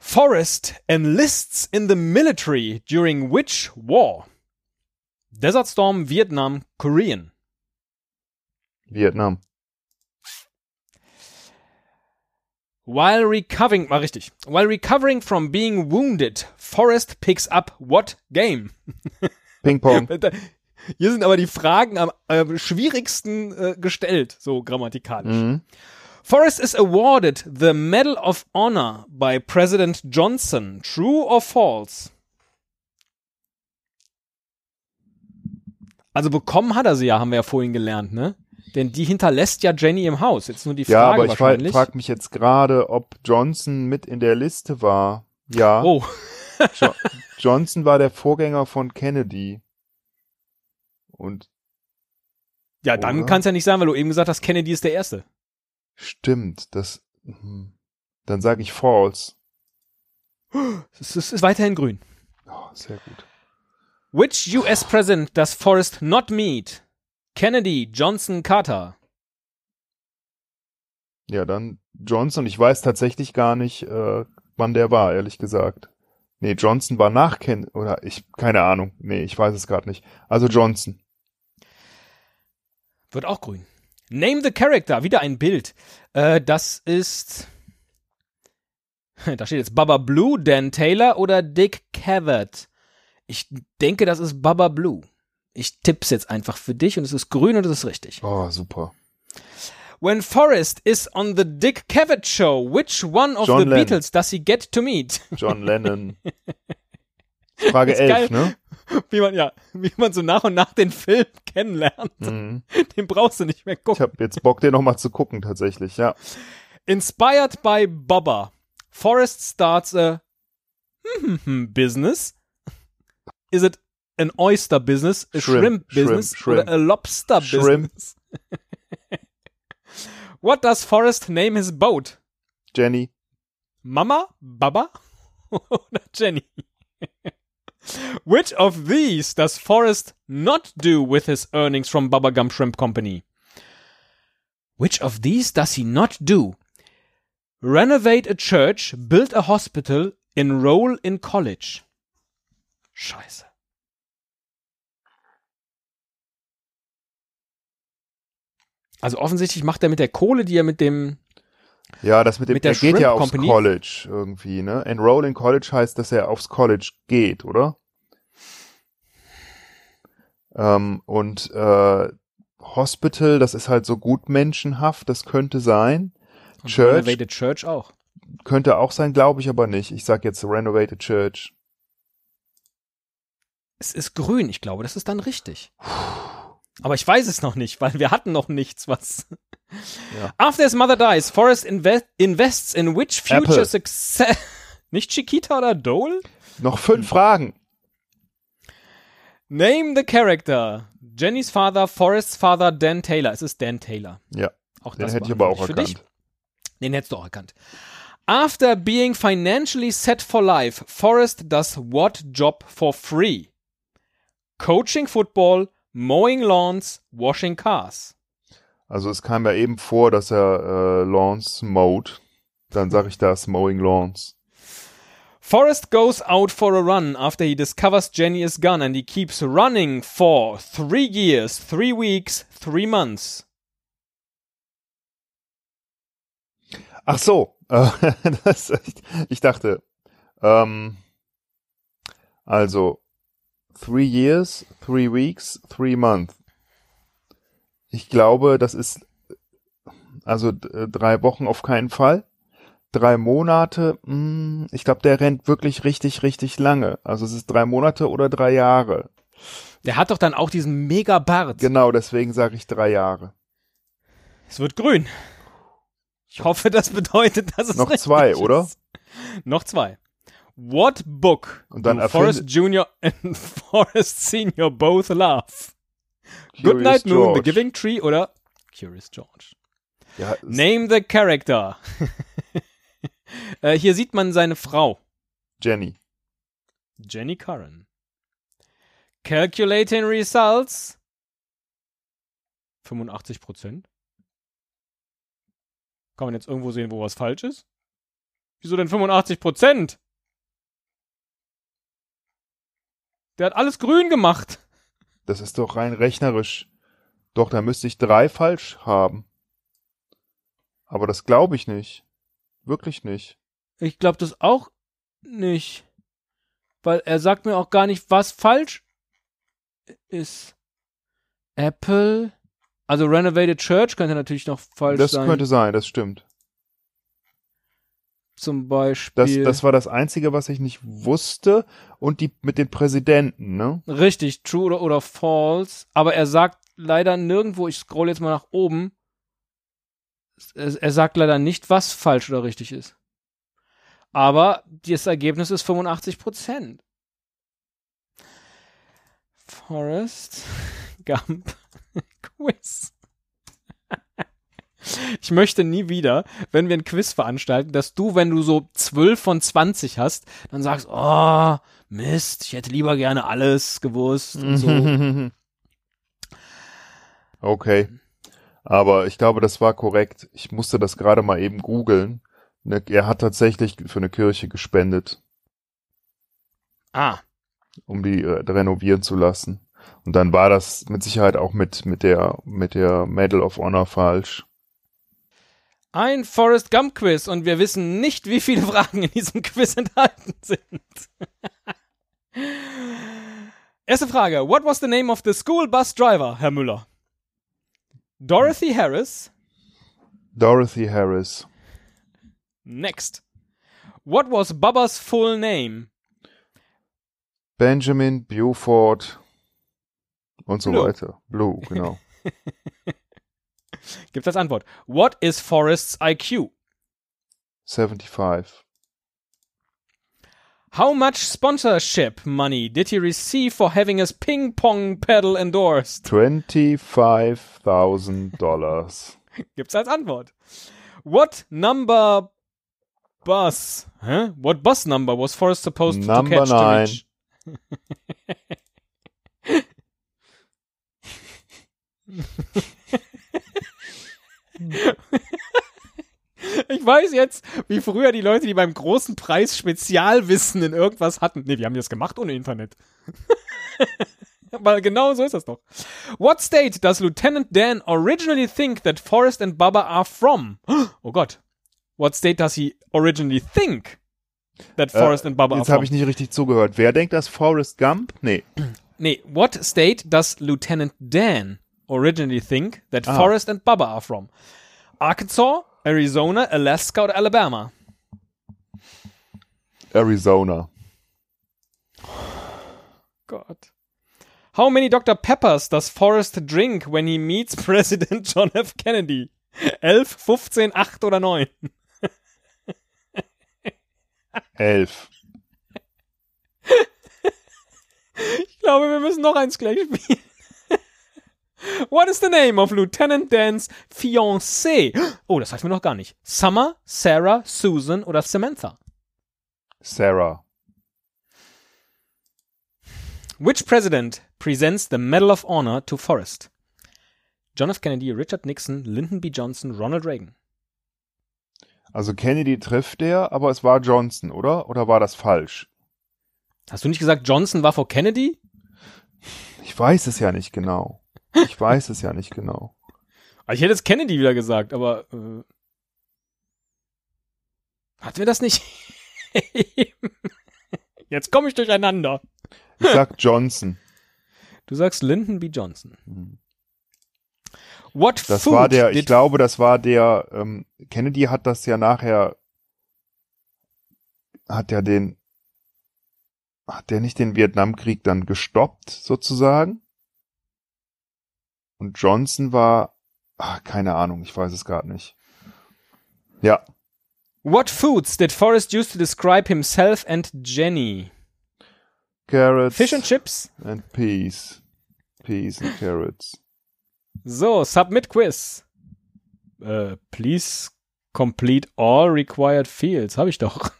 Forrest enlists in the military during which war? Desert Storm, Vietnam, Korean. Vietnam. While recovering, war richtig. While recovering from being wounded, Forrest picks up what game? Ping Pong. Hier sind aber die Fragen am äh, schwierigsten äh, gestellt, so grammatikalisch. Mhm. Forrest is awarded the Medal of Honor by President Johnson. True or false? Also bekommen hat er sie ja, haben wir ja vorhin gelernt, ne? Denn die hinterlässt ja Jenny im Haus. Jetzt nur die Frage Ja, aber ich frage mich jetzt gerade, ob Johnson mit in der Liste war. Ja, oh, jo Johnson war der Vorgänger von Kennedy. Und ja, dann kann es ja nicht sein, weil du eben gesagt hast, Kennedy ist der Erste. Stimmt, das. hm. Dann sage ich false. Es ist, ist weiterhin grün. Oh, sehr gut. Which US President does Forrest not meet? Kennedy, Johnson, Carter. Ja, dann Johnson. Ich weiß tatsächlich gar nicht, äh, wann der war, ehrlich gesagt. Nee, Johnson war nach Ken oder ich keine Ahnung. Nee, ich weiß es gerade nicht. Also Johnson. Wird auch grün. Name the character. Wieder ein Bild. Äh, das ist. Da steht jetzt Baba Blue, Dan Taylor oder Dick Cavett. Ich denke, das ist Baba Blue. Ich tipp's jetzt einfach für dich und es ist grün und es ist richtig. Oh, super. When Forrest is on the Dick Cavett show, which one of John the Lennon. Beatles does he get to meet? John Lennon. Frage Ist 11, geil. ne? Wie man, ja, wie man so nach und nach den Film kennenlernt. Mhm. Den brauchst du nicht mehr Ich gucken. habe jetzt Bock, den nochmal zu gucken, tatsächlich, ja. Inspired by Bubba, Forrest starts a business. Is it an oyster business, a shrimp, Shrimp, business, shrimp, shrimp. a lobster Shrimp. business? What does Forrest name his boat? Jenny. Mama, Baba oder Jenny? Which of these does Forrest not do with his earnings from Baba Gum Shrimp Company? Which of these does he not do? Renovate a church, build a hospital, enroll in college. Scheiße. Also offensichtlich macht er mit der Kohle, die er mit dem Ja, das mit dem, Mit der er geht ja aufs Company? College irgendwie, ne? Enroll in College heißt, dass er aufs College geht, oder? Ähm, und äh, Hospital, das ist halt so gut menschenhaft, das könnte sein. Church Renovated Church auch. könnte auch sein, glaube ich aber nicht. Ich sag jetzt Renovated Church. Es ist grün, ich glaube, das ist dann richtig. Aber ich weiß es noch nicht, weil wir hatten noch nichts, was. Ja. After his mother dies, Forrest inve invests in which future Apple. success. Nicht Chiquita oder Dole? Noch fünf Fragen. Name the character. Jennys Father, Forrests Father, Dan Taylor. Es ist Dan Taylor. Ja, Auch den das hätte ich aber auch erkannt. dich. Den hättest du auch erkannt. After being financially set for life, Forrest does what job for free? Coaching football, mowing lawns, washing cars. Also es kam ja eben vor, dass er äh, Lawns mowed. Dann sage ich das, Mowing Lawns. Forrest goes out for a run after he discovers Jenny is gone and he keeps running for three years, three weeks, three months. Ach so, äh, das, ich, ich dachte, ähm, also three years, three weeks, three months. Ich glaube, das ist also äh, drei Wochen auf keinen Fall. Drei Monate, mh, ich glaube, der rennt wirklich richtig, richtig lange. Also es ist drei Monate oder drei Jahre. Der hat doch dann auch diesen mega Bart. Genau, deswegen sage ich drei Jahre. Es wird grün. Ich hoffe, das bedeutet, dass es Noch zwei, ist. oder? Noch zwei. What book Und dann do Forrest Junior and Forrest Senior both love? Curious Goodnight Moon, The. Giving Tree oder Curious George? Ja, Name the character. äh, hier sieht man seine Frau, Jenny. Jenny Curran. Calculating results. 85 Prozent. Kann man jetzt irgendwo sehen, wo was falsch ist? Wieso denn 85 Prozent? Der hat alles grün gemacht. Das ist doch rein rechnerisch. Doch, da müsste ich drei falsch haben. Aber das glaube ich nicht. Wirklich nicht. Ich glaube das auch nicht. Weil er sagt mir auch gar nicht, was falsch ist. Apple. Also Renovated Church könnte natürlich noch falsch das sein. könnte sein, das stimmt. Zum Das, Beispiel. das war das Einzige, was ich nicht wusste. Und die mit den Präsidenten, ne? Richtig, true oder, oder false. Aber er sagt leider nirgendwo, ich scroll jetzt mal nach oben. Er, er sagt leider nicht, was falsch oder richtig ist. Aber das Ergebnis ist 85 Prozent. Forrest Gump Quiz. Ich möchte nie wieder, wenn wir ein Quiz veranstalten, dass du, wenn du so 12 von 20 hast, dann sagst, oh, Mist, ich hätte lieber gerne alles gewusst und so. okay. Aber ich glaube, das war korrekt. Ich musste das gerade mal eben googeln. Ne, Er hat tatsächlich für eine Kirche gespendet, Ah, um die äh, renovieren zu lassen. Und dann war das mit Sicherheit auch mit, mit der, mit der Medal of Honor falsch. Ein Forrest Gump Quiz und wir wissen nicht, wie viele Fragen in diesem Quiz enthalten sind. Erste Frage. What was the name of the school bus driver, Herr Müller? Dorothy Harris. Dorothy Harris. Next. What was Bubba's full name? Benjamin Buford und so Blue. weiter. Blue, genau. Gibt als Antwort. What is Forrest's IQ? 75. How much sponsorship money did he receive for having his ping pong pedal endorsed? 25.000 Dollars. Gibt's als Antwort. What number bus? Hä? What bus number was Forrest supposed Number to catch nine. to reach? Ich weiß jetzt, wie früher die Leute, die beim großen Preis Spezialwissen in irgendwas hatten. Nee, wir haben das gemacht ohne Internet. Weil genau so ist das doch. What state does Lieutenant Dan originally think that Forrest and Bubba are from? Oh Gott. What state does he originally think that Forrest Äh, and Bubba are Jetzt from? habe ich nicht richtig zugehört. Wer denkt das? Forrest Gump? Nee. Nee, what state does Lieutenant Dan originally think that Ah. Forrest and Bubba are from? Arkansas, Arizona, Alaska oder Alabama? Arizona. Gott. How many Dr. Peppers does Forrest drink when he meets President John F. Kennedy? 11, 15, 8 oder 9? Elf. Ich glaube, wir müssen noch eins gleich spielen. What is the name of Lieutenant Dan's fiancée? Oh, das weiß mir noch gar nicht. Summer, Sarah, Susan oder Samantha? Sarah. Which president presents the Medal of Honor to Forrest? John F. Kennedy, Richard Nixon, Lyndon B. Johnson, Ronald Reagan. Also Kennedy trifft er, aber es war Johnson, oder? Oder war das falsch? Hast du nicht gesagt, Johnson war vor Kennedy? Ich weiß es ja nicht genau. Ich weiß es ja nicht genau. Ich hätte jetzt Kennedy wieder gesagt, aber äh, hatten wir das nicht? jetzt komme ich durcheinander. Ich sag Johnson. Du sagst Lyndon B. Johnson. Mhm. What Das food war der, ich glaube, das war der, ähm, Kennedy hat das ja nachher, hat ja den, hat der nicht den Vietnamkrieg dann gestoppt, sozusagen? Und Johnson war, ah, keine Ahnung, ich weiß es gerade nicht. Ja, What foods did Forrest use to describe himself and Jenny? Carrots Fish and chips? and peas. Peas and carrots. So, Submit Quiz. Äh, please complete all required fields. Habe ich doch.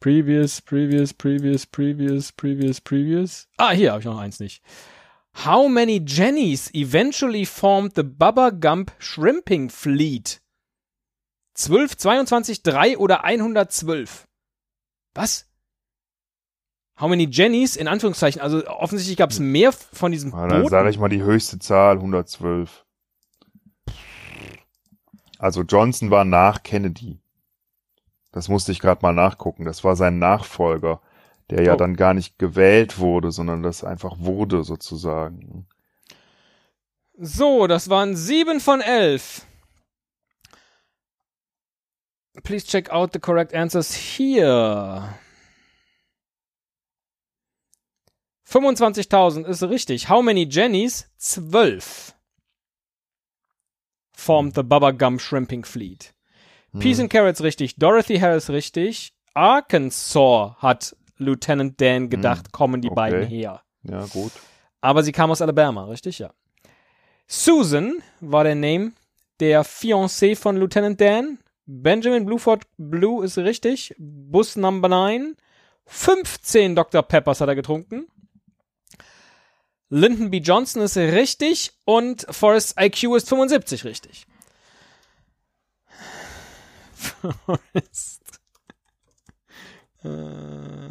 Previous, previous, previous, previous, previous, previous. Ah, hier habe ich noch eins nicht. How many Jennies eventually formed the Bubba Gump Shrimping Fleet? 12, 22, 3 oder 112? Was? How many Jennies? In Anführungszeichen. Also offensichtlich gab es mehr von diesen Ah, dann sage ich mal die höchste Zahl, 112. Also Johnson war nach Kennedy. Das musste ich gerade mal nachgucken. Das war sein Nachfolger, der ja Oh. dann gar nicht gewählt wurde, sondern das einfach wurde sozusagen. So, das waren sieben von elf. Please check out the correct answers here. 25.000 ist richtig. How many Jennies? 12. Formed the Bubba Gum Shrimping Fleet. Peas and Carrots richtig. Dorothy Harris richtig. Arkansas hat Lieutenant Dan gedacht, kommen die okay. beiden her. Ja, gut. Aber sie kam aus Alabama, richtig? Ja. Susan war der Name der Fiancée von Lieutenant Dan. Benjamin Bluford Blue ist richtig. Bus Number 9. 15 Dr. Peppers hat er getrunken. Lyndon B. Johnson ist richtig und Forrest IQ ist 75 richtig. Forrest. Äh,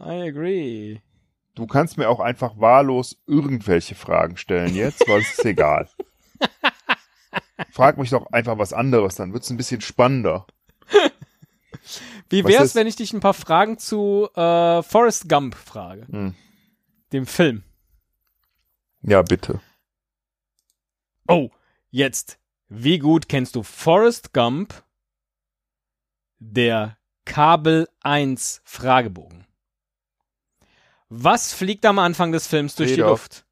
I agree. Du kannst mir auch einfach wahllos irgendwelche Fragen stellen jetzt, weil es ist egal. Frag mich doch einfach was anderes, dann wird's ein bisschen spannender. Wie wär's, ist- wenn ich dich ein paar Fragen zu äh, Forrest Gump frage? Hm. Dem Film. Ja, bitte. Oh, jetzt. Wie gut kennst du Forrest Gump, der Kabel 1 Fragebogen? Was fliegt am Anfang des Films durch die Feder. Luft?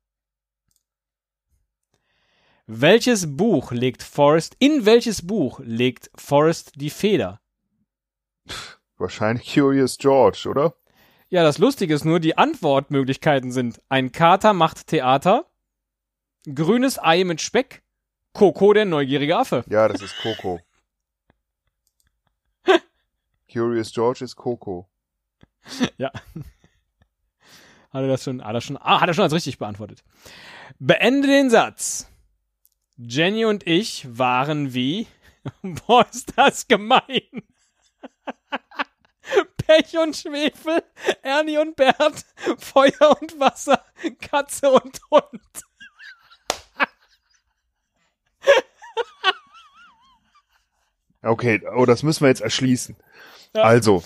Welches Buch legt Forrest, in welches Buch legt Forrest die Feder? Wahrscheinlich Curious George, oder? Ja, das Lustige ist nur, die Antwortmöglichkeiten sind ein Kater macht Theater, grünes Ei mit Speck, Coco der neugierige Affe. Ja, das ist Coco. Curious George ist Coco. Ja. Hat er das schon, hat er schon, ah, hat er schon als richtig beantwortet. Beende den Satz. Jenny und ich waren wie, boah, ist das gemein. Pech und Schwefel, Ernie und Bert, Feuer und Wasser, Katze und Hund. Okay, oh, das müssen wir jetzt erschließen. Ja. Also.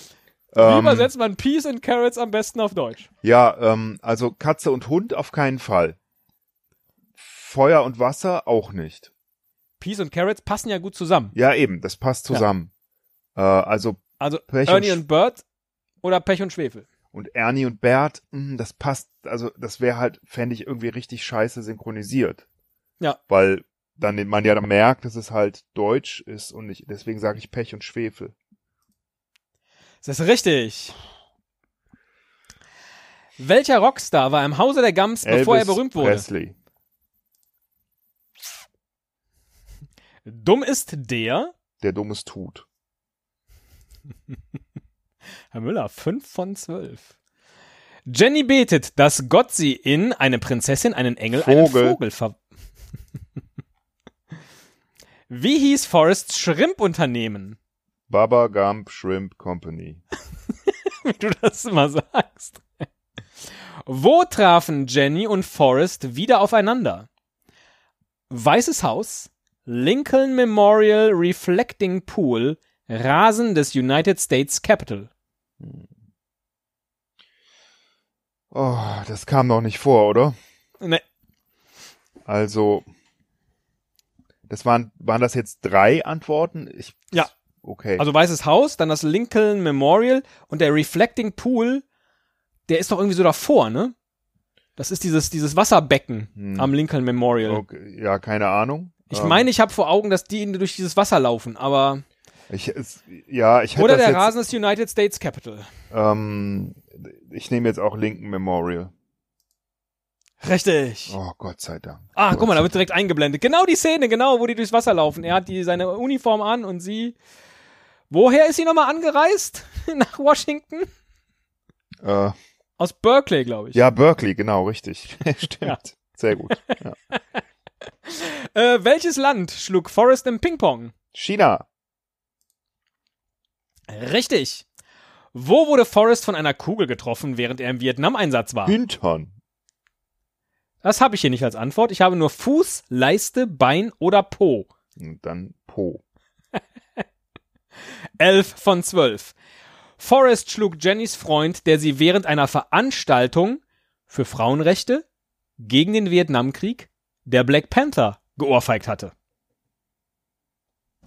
Wie Ähm, übersetzt man Peas and Carrots am besten auf Deutsch? ja, ähm, also Katze und Hund auf keinen Fall. Feuer und Wasser auch nicht. Peas und Carrots passen ja gut zusammen. Ja, eben, das passt zusammen. Äh, also Also Pech und Ernie Sch- und Bert oder Pech und Schwefel. und Ernie und Bert, mh, das passt, also das wäre halt, fände ich irgendwie richtig scheiße synchronisiert. Ja. Weil dann man ja dann merkt, dass es halt Deutsch ist und nicht, deswegen sage ich Pech und Schwefel. Das ist richtig. Welcher Rockstar war im Hause der Gums, bevor er Elvis berühmt wurde? Presley. Dumm ist der, Der dummes tut. Herr Müller, 5 von 12. Jenny betet, dass Gott sie in eine Prinzessin, einen Engel, einen Vogel. Vogel ver... Wie hieß Forrests Schrimpunternehmen? Baba Gump Shrimp Company. Wie du das immer sagst. Wo trafen Jenny und Forrest wieder aufeinander? Weißes Haus, Lincoln Memorial Reflecting Pool, Rasen des United States Capitol. Oh, das kam noch nicht vor, oder? Ne, Also, das waren, waren das jetzt drei Antworten? Ich, Ja. Okay. also Weißes Haus, dann das Lincoln Memorial und der Reflecting Pool, der ist doch irgendwie so davor, ne? Das ist dieses, dieses Wasserbecken Hm. am Lincoln Memorial. okay. Ja, keine Ahnung. Ich Ähm, meine, ich habe vor Augen, dass die durch dieses Wasser laufen, aber. ich, es, ja, ich Oder der jetzt, Rasen des United States Capitol. Ähm, ich nehme jetzt auch Lincoln Memorial. Richtig. Oh, Gott sei Dank. Ah, Gott guck mal, da wird direkt eingeblendet. Genau die Szene, genau, wo die durchs Wasser laufen. Er hat die, seine Uniform an und sie. Woher ist sie nochmal angereist? Nach Washington? Äh, Aus Berkeley, glaube ich. ja, Berkeley, genau, richtig. Stimmt. Ja. Sehr gut. Ja. Äh, welches Land schlug Forrest im Ping-Pong? China. Richtig. Wo wurde Forrest von einer Kugel getroffen, während er im Vietnam-Einsatz war? Hintern. Das habe ich hier nicht als Antwort. Ich habe nur Fuß, Leiste, Bein oder Po. Und dann Po. 11 von 12. Forrest schlug Jennys Freund, der sie während einer Veranstaltung für Frauenrechte gegen den Vietnamkrieg, der Black Panther, geohrfeigt hatte.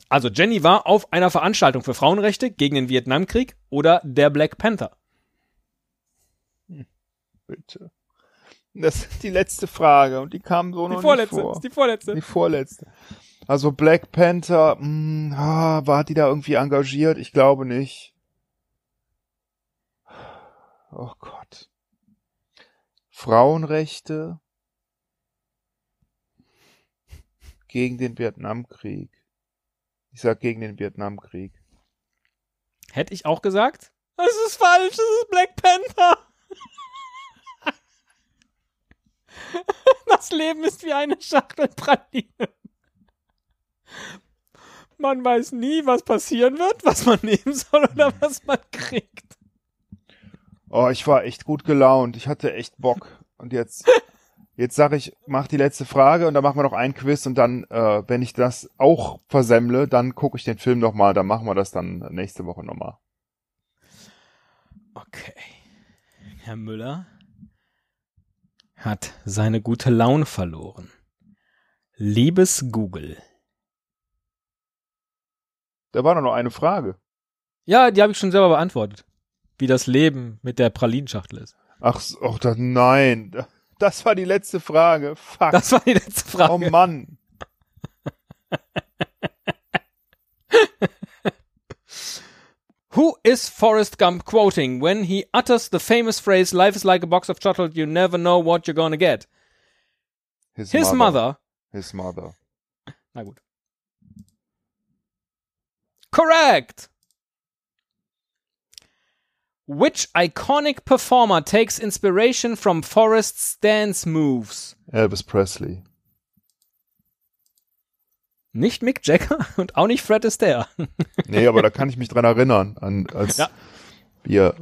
Also Jenny war auf einer Veranstaltung für Frauenrechte gegen den Vietnamkrieg oder der Black Panther. Bitte. Das ist die letzte Frage und die kam so Die noch vorletzte, nicht vor. die vorletzte. Die vorletzte. Also Black Panther, mh, ah, war die da irgendwie engagiert? Ich glaube nicht. Oh Gott. Frauenrechte gegen den Vietnamkrieg. Ich sag gegen den Vietnamkrieg. Hätte ich auch gesagt? Das ist falsch, das ist Black Panther. Das Leben ist wie eine Schachtel Pralinen. Man weiß nie, was passieren wird, was man nehmen soll oder was man kriegt. Oh, ich war echt gut gelaunt. Ich hatte echt Bock. Und jetzt, jetzt sag ich, mach die letzte Frage und dann machen wir noch ein Quiz und dann, äh, wenn ich das auch versemmle, dann gucke ich den Film nochmal. Dann machen wir das dann nächste Woche nochmal. Okay. Herr Müller hat seine gute Laune verloren. Liebes Google. Da war doch noch eine Frage. Ja, die habe ich schon selber beantwortet. Wie das Leben mit der Pralinschachtel ist. Ach, so, oh, da, nein. Das war die letzte Frage. Fuck. Das war die letzte Frage. oh Mann. Who is Forrest Gump quoting when he utters the famous phrase, Life is like a box of chocolate, you never know what you're gonna get? His mother. His mother. Na gut. Correct! Which iconic performer takes inspiration from Forrest's dance moves? Elvis Presley. Nicht Mick Jagger und auch nicht Fred Astaire. Nee, aber da kann ich mich dran erinnern. An, als Ja. Bier.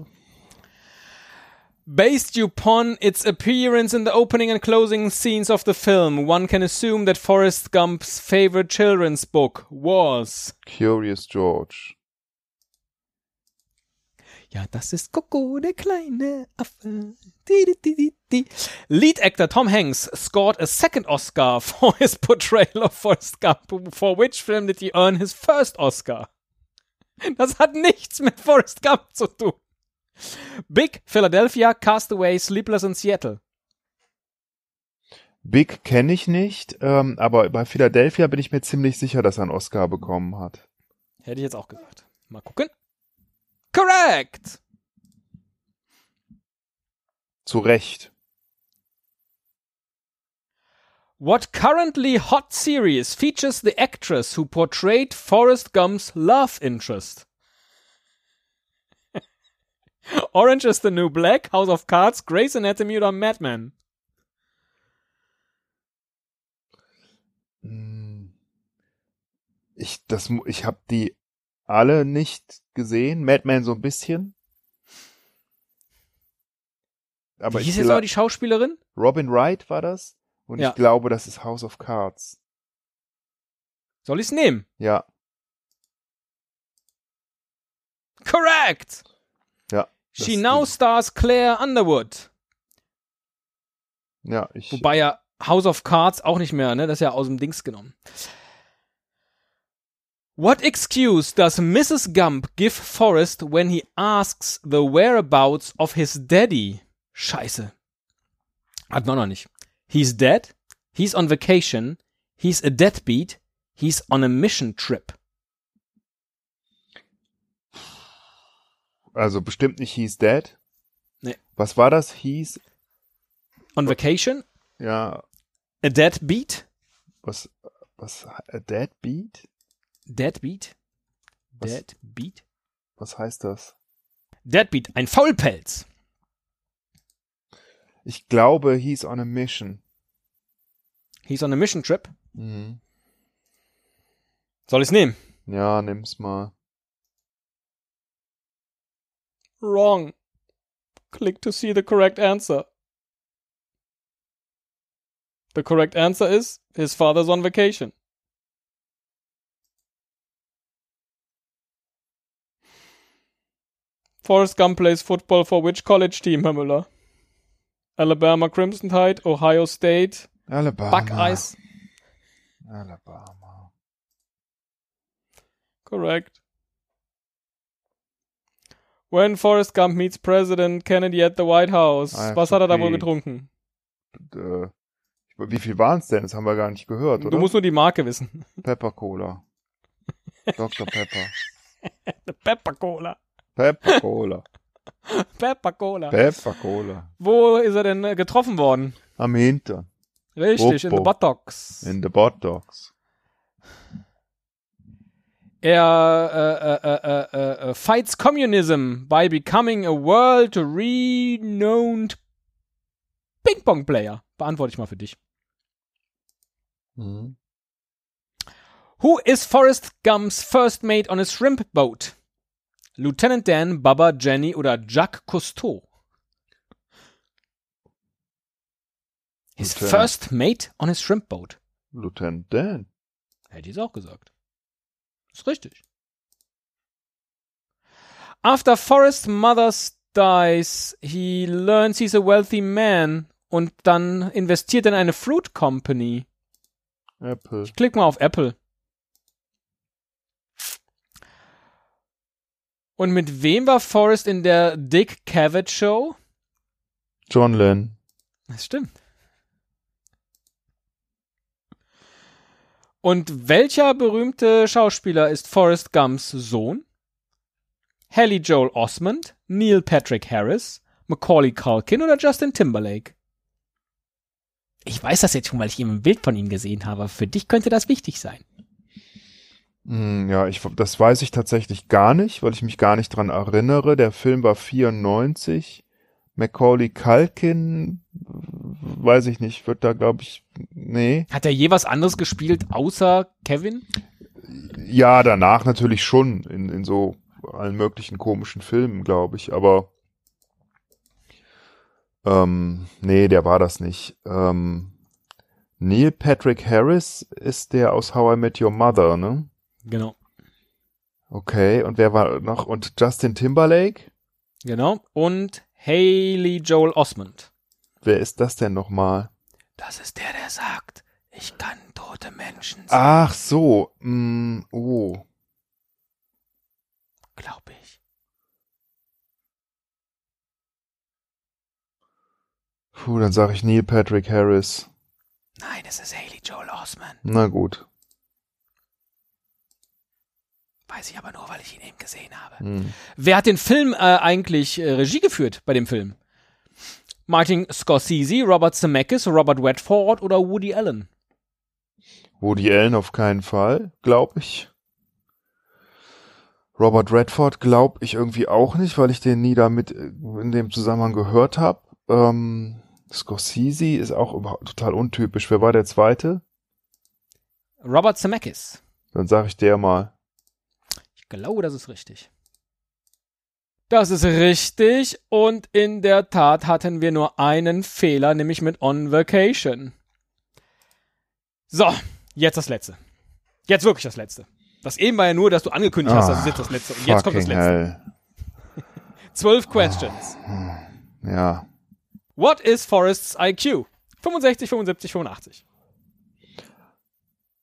Based upon its appearance in the opening and closing scenes of the film, one can assume that Forrest Gump's favorite children's book was. Curious George. Ja, das ist Coco, der kleine Affe. Di, di, di, di, di. Lead actor Tom Hanks scored a second Oscar for his portrayal of Forrest Gump. For which film did he earn his first Oscar? Das hat nichts mit Forrest Gump zu tun. Big, Philadelphia, Castaway, Sleepless in Seattle. Big kenne ich nicht, ähm, aber bei Philadelphia bin ich mir ziemlich sicher, dass er einen Oscar bekommen hat. Hätte ich jetzt auch gesagt. Mal gucken. Correct! Zu Recht. What currently hot series features the actress who portrayed Forrest Gump's love interest? Orange is the New Black, House of Cards, Grey's Anatomy oder Mad Men? Hm. Ich, das, ich habe die alle nicht gesehen. Madman so ein bisschen. Aber Wie hieß jetzt aber die Schauspielerin? Robin Wright war das. Und Ja. ich glaube, das ist House of Cards. Soll ich's nehmen? Ja. Correct! She now stars Claire Underwood. Ja, ich. Wobei ja House of Cards auch nicht mehr, ne? Das ist ja aus dem Dings genommen. What excuse does Mrs. Gump give Forrest when he asks the whereabouts of his daddy? Scheiße. Hat man noch nicht. He's dead. He's on vacation. He's a deadbeat. He's on a mission trip. Also bestimmt nicht He's Dead. Nee. Was war das? He's, On vacation? ja, A deadbeat? was, was, a Dead Beat? Deadbeat? Was? Deadbeat? Was heißt das? Deadbeat, ein Faulpelz. Ich glaube, he's on a mission. He's on a mission trip. Mhm. Soll ich's nehmen? Ja, nimm's mal. Wrong. Click to see the correct answer. The correct answer is his father's on vacation. Forrest Gump plays football for which college team, Herr Müller? Alabama Crimson Tide, Ohio State, Alabama. Buckeyes. Alabama. Correct. When Forrest Gump meets President Kennedy at the White House. Ah, Was hat er da wohl getrunken? Äh, wie viel waren's denn? Das haben wir gar nicht gehört, oder? Du musst nur die Marke wissen. Pepper Cola. Dr. Pepper. Pepper Cola. Pepper Cola. Pepper Cola. Pepper Cola. Wo ist er denn äh, getroffen worden? Am Hintern. Richtig, in the Popo. buttocks. In the Bot Dogs. Er äh, äh, äh, äh, äh, fights communism by becoming a world renowned Ping-Pong Player. Beantworte ich mal für dich. Mhm. Who is Forrest Gump's first mate on a shrimp boat? Lieutenant Dan, Baba, Jenny oder Jacques Cousteau? His Lieutenant. first mate on his shrimp boat. Lieutenant Dan. Hätte ich es auch gesagt. Ist richtig. After Forrest Mother dies, he learns he's a wealthy man und dann investiert in eine Fruit Company. Apple. Ich klick mal auf Apple. Und mit wem war Forrest in der Dick Cavett Show? John Lennon. Das stimmt. Und welcher berühmte Schauspieler ist Forrest Gumps Sohn? Haley Joel Osmond, Neil Patrick Harris, Macaulay Culkin oder Justin Timberlake? Ich weiß das jetzt schon, weil ich eben ein Bild von ihm gesehen habe. Für dich könnte das wichtig sein. Hm, Ja, ich, das weiß ich tatsächlich gar nicht, weil ich mich gar nicht dran erinnere. Der Film war 94. Macaulay Culkin, weiß ich nicht, wird da, glaube ich, nee. Hat er je was anderes gespielt außer Kevin? Ja, danach natürlich schon in, in so allen möglichen komischen Filmen, glaube ich, aber ähm, nee, der war das nicht. Ähm, Neil Patrick Harris ist der aus How I Met Your Mother, ne? Genau. Okay, und wer war noch? Und Justin Timberlake? Genau. Und Haley Joel Osmond. Wer ist das denn nochmal? Das ist der, der sagt, ich kann tote Menschen sehen. Ach so, mm, oh. Glaube ich. Puh, dann sage ich Neil Patrick Harris. Nein, es ist Haley Joel Osmond. Na gut. Weiß ich aber nur, weil ich ihn eben gesehen habe. Hm. Wer hat den Film äh, eigentlich äh, Regie geführt bei dem Film? Martin Scorsese, Robert Zemeckis, Robert Redford oder Woody Allen? Woody Allen auf keinen Fall, glaube ich. Robert Redford glaube ich irgendwie auch nicht, weil ich den nie damit äh, in dem Zusammenhang gehört habe. Ähm, Scorsese ist auch total untypisch. Wer war der zweite? Robert Zemeckis. Dann sage ich der mal. Glaube, das ist richtig. Das ist richtig und in der Tat hatten wir nur einen Fehler, nämlich mit On Vacation. So, jetzt das letzte. Jetzt wirklich das letzte. Das eben war ja nur, dass du angekündigt hast, das ist jetzt das letzte. Und jetzt kommt das letzte. Zwölf Questions. Ja. What is Forrest's IQ? 65, 75, 85.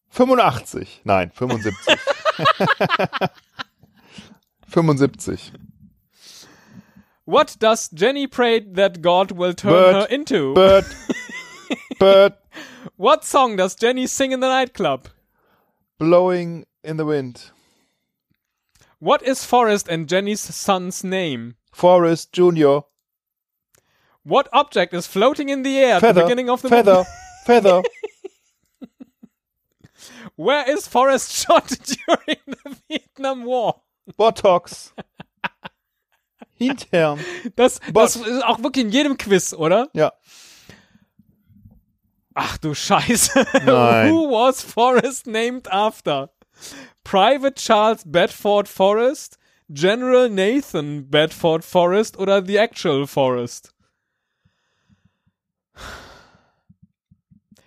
85. Nein, 75. 75. What does Jenny pray that God will turn Bird. her into? Bird. Bird. What song does Jenny sing in the nightclub? Blowing in the wind. What is Forrest and Jenny's son's name? Forrest Junior. What object is floating in the air at Feather. the beginning of the Feather. movie? Feather. Where is Forrest shot during the Vietnam War? Botox. Hintern. Das, Bot. das ist auch wirklich in jedem Quiz, oder? Ja. Ach du Scheiße. Nein. Who was Forrest named after? Private Charles Bedford Forrest, General Nathan Bedford Forrest oder The Actual Forrest?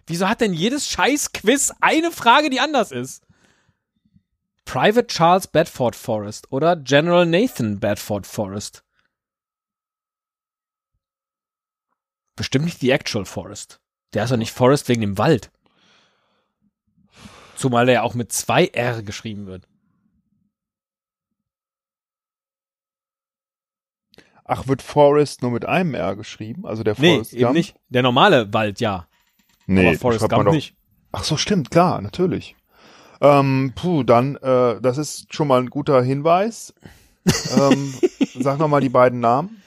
Wieso hat denn jedes Scheiß-Quiz eine Frage, die anders ist? Private Charles Bedford Forrest oder General Nathan Bedford Forrest? Bestimmt nicht The Actual Forest. Der ist doch nicht Forest wegen dem Wald. Zumal der ja auch mit zwei R geschrieben wird. Ach, wird Forrest nur mit einem R geschrieben? Also der Nee, Forrest eben Gump? nicht. Der normale Wald, ja. Nee, aber Forrest Gump doch- nicht. Ach so, stimmt, klar, natürlich. Ähm, puh, dann, äh, das ist schon mal ein guter Hinweis. ähm, sag noch mal die beiden Namen.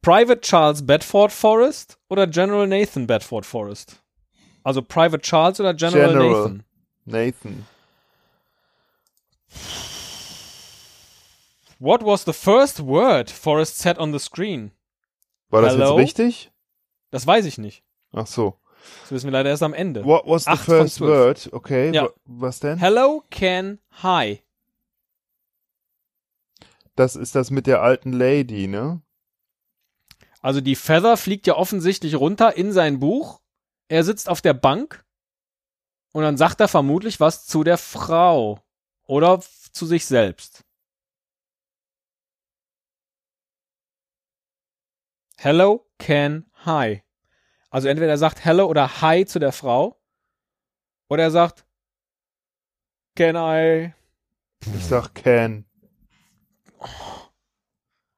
Private Charles Bedford Forrest oder General Nathan Bedford Forrest? Also Private Charles oder General, General. Nathan? Nathan. What was the first word Forrest said on the screen? War das Hello? jetzt richtig? Das weiß ich nicht. Ach so. Das wissen wir leider erst am Ende. What was the first word? Okay, Ja. wa- was denn? Hello, can, hi. Das ist das mit der alten Lady, ne? Also die Feather fliegt ja offensichtlich runter in sein Buch. Er sitzt auf der Bank und dann sagt er vermutlich was zu der Frau oder zu sich selbst. Hello, can, hi. Also entweder er sagt Hello oder Hi zu der Frau oder er sagt Can I. Ich sag can.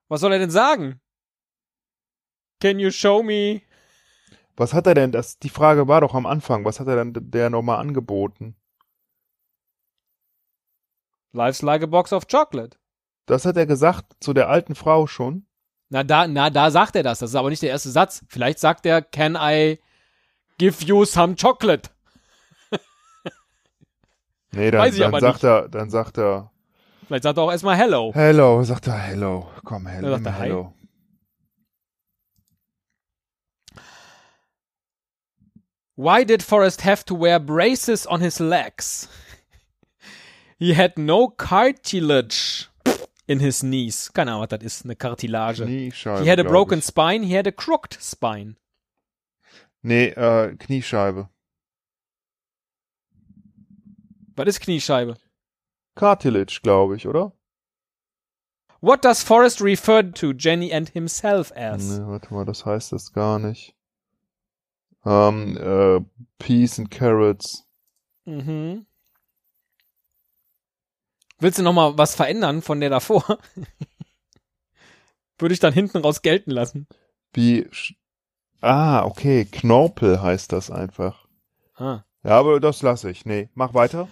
Was soll er denn sagen? Can you show me? Was hat er denn? Das, die Frage war doch am Anfang. Was hat er denn der nochmal angeboten? Life's like a box of chocolate. Das hat er gesagt zu der alten Frau schon. Na, da, na, da sagt er das. Das ist aber nicht der erste Satz. Vielleicht sagt er, can I give you some chocolate? Nee, dann, dann sagt er, dann sagt er, Vielleicht sagt er auch erstmal hello. hello, sagt er hello. Komm, hello, Dann sagt er nimm hi. hello. Why did Forrest have to wear braces on his legs? He had no cartilage. In his knees. Keine Ahnung, was das ist. Eine Kartilage. Kniescheibe. He had a broken ich. spine, he had a crooked spine. Nee, äh, Kniescheibe. Was ist Kniescheibe? Cartilage, glaube ich, oder? What does Forrest refer to Jenny and himself as? Nee, warte mal, das heißt das gar nicht. Ähm, äh, Peas and Carrots. Mhm. Willst du noch mal was verändern von der davor? Würde ich dann hinten raus gelten lassen. Wie, ah, okay, Knorpel heißt das einfach. Ah. Ja, aber das lasse ich. Nee, mach weiter.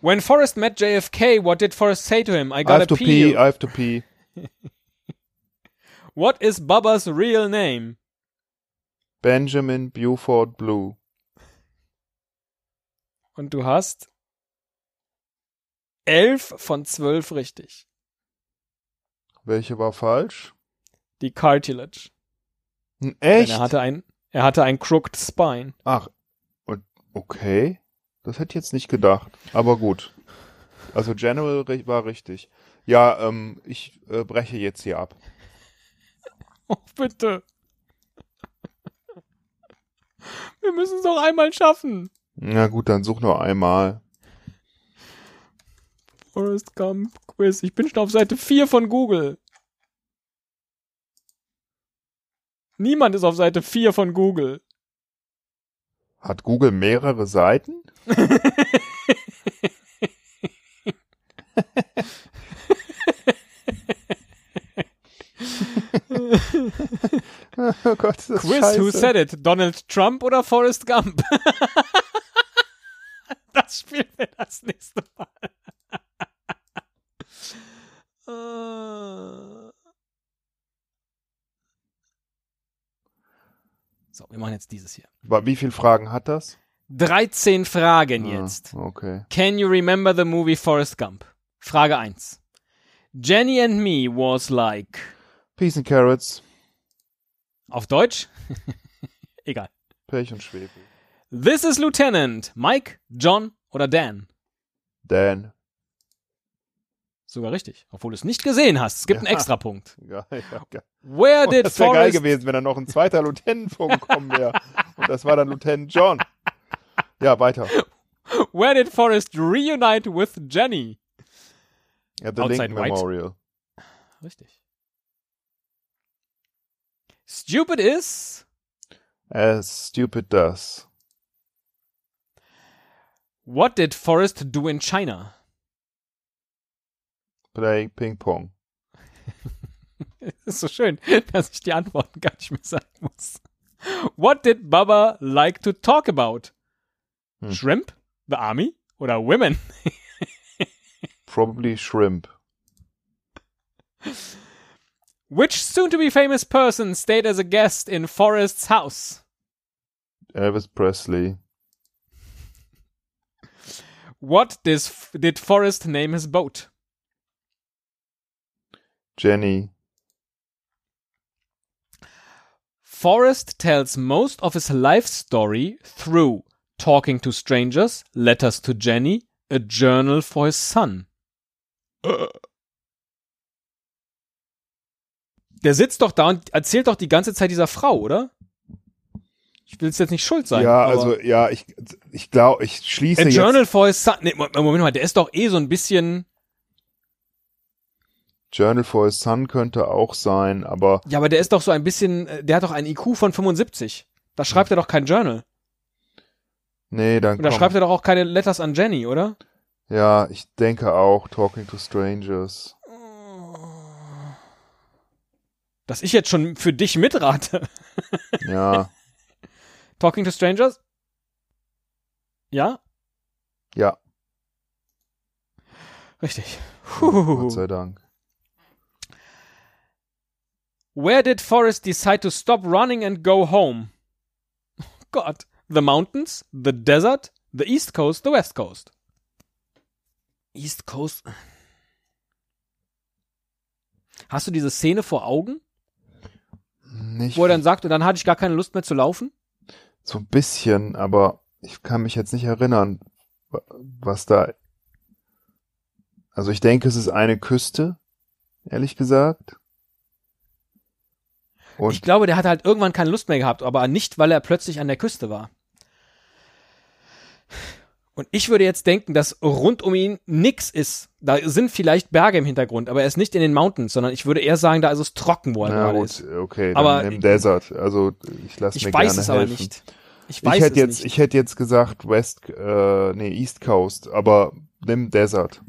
When Forrest met JFK, what did Forrest say to him? I I gotta have to pee. pee, I have to pee. What is Bubba's real name? Benjamin Buford Blue. Und du hast elf von zwölf richtig. Welche war falsch? Die Cartilage. Denn Echt? er hatte ein, er hatte ein crooked spine. Ach, okay. Das hätte ich jetzt nicht gedacht. Aber gut. Also General war richtig. Ja, ähm, ich äh, breche jetzt hier ab. Oh, bitte. Wir müssen es doch einmal schaffen. Na gut, dann such noch einmal. Forrest Gump Quiz. Ich bin schon auf Seite 4 von Google. Niemand ist auf Seite 4 von Google. Hat Google mehrere Seiten? oh Gott, das Quiz, scheiße. who said it? Donald Trump oder Forrest Gump? das spielen wir das nächste Mal. Wir machen jetzt dieses hier. Wie viele Fragen hat das? 13 Fragen jetzt. Ah, okay. Can you remember the movie Forrest Gump? Frage 1. Jenny and me was like. Peas and Carrots, Auf Deutsch? Egal. Pech und Schwefel. This is Lieutenant. Mike, John oder Dan? Dan. Sogar richtig. Obwohl du es nicht gesehen hast. Es gibt einen Ja. Extrapunkt. Ja, ja, ja. Where Oh, did das wäre geil gewesen, wenn da noch ein zweiter Lieutenant vorgekommen wäre. Und das war dann Lieutenant John. Ja, weiter. Where did Forrest reunite with Jenny? At the Outside Lincoln White. Memorial. Richtig. Stupid is... As stupid does. What did Forrest do in China? Play Ping Pong. Ist so schön, dass ich die Antworten gar nicht mehr sagen muss. What did Bubba like to talk about? Hm. Shrimp? The Army? Oder Women? Probably shrimp. Which soon-to-be famous person stayed as a guest in Forrest's house? Elvis Presley. What dis- did Forrest name his boat? Jenny. Forrest tells most of his life story through talking to strangers, letters to Jenny, a journal for his son. Der sitzt doch da und erzählt doch die ganze Zeit dieser Frau, oder? Ich will es jetzt nicht schuld sein. ja, also, ja, ich, ich glaube, ich schließe A jetzt. Journal for his son. Nee, Mo- Moment mal, der ist doch eh so ein bisschen. Journal for his Son könnte auch sein, aber Ja, aber der ist doch so ein bisschen. äh, Der hat doch einen IQ von 75. Da schreibt er doch kein Journal. nee, dann Und da komm. schreibt er doch auch keine Letters an Jenny, oder? Ja, ich denke auch Talking to Strangers. Dass ich jetzt schon für dich mitrate. Ja, Talking to Strangers? Ja? ja, Richtig. Gott Puh. sei Dank. Where did Forrest decide to stop running and go home? Gott. The mountains, the desert, the east coast, the west coast. East Coast. Hast du diese Szene vor Augen, Nicht wo er dann sagt, und dann hatte ich gar keine Lust mehr zu laufen? so ein bisschen, aber ich kann mich jetzt nicht erinnern, wa- was da. Also ich denke, es ist eine Küste, ehrlich gesagt. Und ich glaube, der hat halt irgendwann keine Lust mehr gehabt, aber nicht, weil er plötzlich an der Küste war. Und ich würde jetzt denken, dass rund um ihn nix ist. Da sind vielleicht Berge im Hintergrund, aber er ist nicht in den Mountains, sondern ich würde eher sagen, da ist es trocken, wo er ja, gut, ist. Okay, aber im Desert. Also ich lasse mir weiß gerne es helfen. aber nicht. Ich weiß ich hätte es jetzt, nicht. ich hätte jetzt gesagt West, äh, nee East Coast, aber nimm Desert.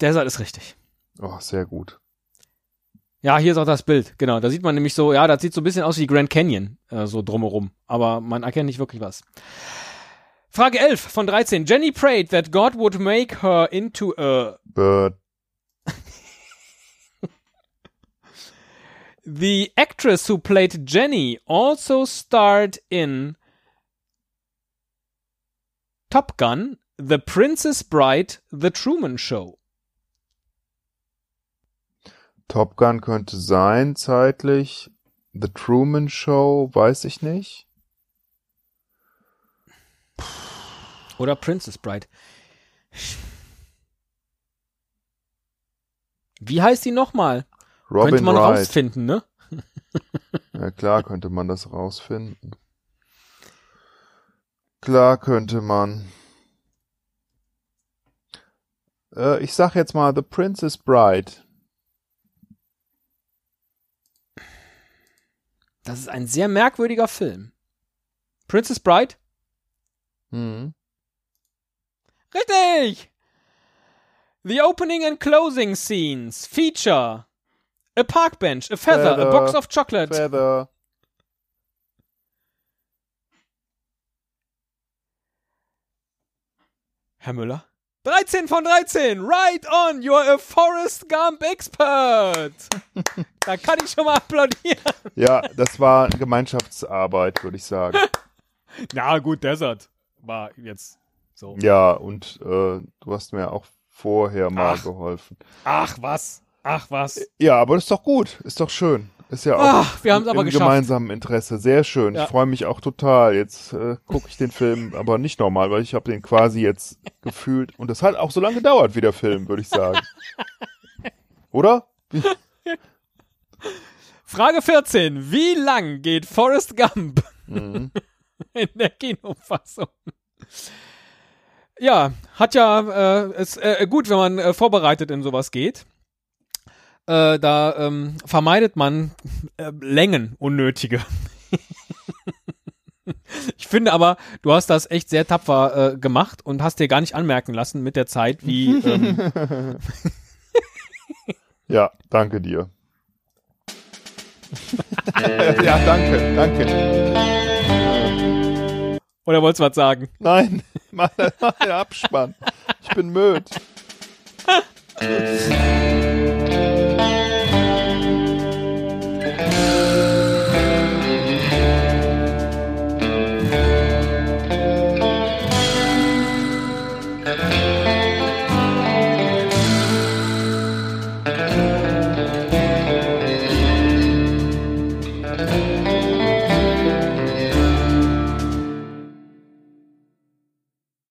Desert ist richtig. Oh, sehr gut. Ja, hier ist auch das Bild. Genau, da sieht man nämlich so, ja, das sieht so ein bisschen aus wie Grand Canyon, äh, so drumherum. Aber man erkennt nicht wirklich was. Frage 11 von 13. Jenny prayed that God would make her into a Bird. The actress who played Jenny also starred in Top Gun, The Princess Bride, The Truman Show. Top Gun könnte sein, zeitlich. The Truman Show, weiß ich nicht. Oder Princess Bride. Wie heißt die nochmal? Robin Könnte man Wright. rausfinden, ne? Ja, klar könnte man das rausfinden. Klar könnte man. Äh, ich sag jetzt mal The Princess Bride. Das ist ein sehr merkwürdiger Film. Princess Bride? Hm. Richtig! The opening and closing scenes feature a park bench, a feather, a Feather, box of chocolate. Feather. Herr Müller? 13 von 13! Right on! You're a Forrest Gump expert! da kann ich schon mal applaudieren. Ja, das war Gemeinschaftsarbeit, würde ich sagen. Na gut, Desert war jetzt so. Ja, und äh, du hast mir auch vorher mal Ach. geholfen. Ach was, ach was. Ja, aber das ist doch gut. Ist doch schön. Ist ja auch Ach, wir haben es aber im geschafft. gemeinsamen Interesse. Sehr schön. Ja. Ich freue mich auch total. Jetzt äh, gucke ich den Film aber nicht nochmal, weil ich habe den quasi jetzt gefühlt. Und das hat auch so lange gedauert wie der Film, würde ich sagen. Oder? Frage 14. Wie lang geht Forrest Gump Mhm. in der Kinofassung? Ja, hat ja, äh, ist äh, gut, wenn man äh, vorbereitet in sowas geht. Äh, da ähm, vermeidet man äh, Längen, unnötige. ich finde aber, du hast das echt sehr tapfer äh, gemacht und hast dir gar nicht anmerken lassen mit der Zeit, wie ähm, Ja, danke dir. ja, danke, danke. oder wolltest du was sagen? Nein, mach, mach den Abspann. Ich bin müde.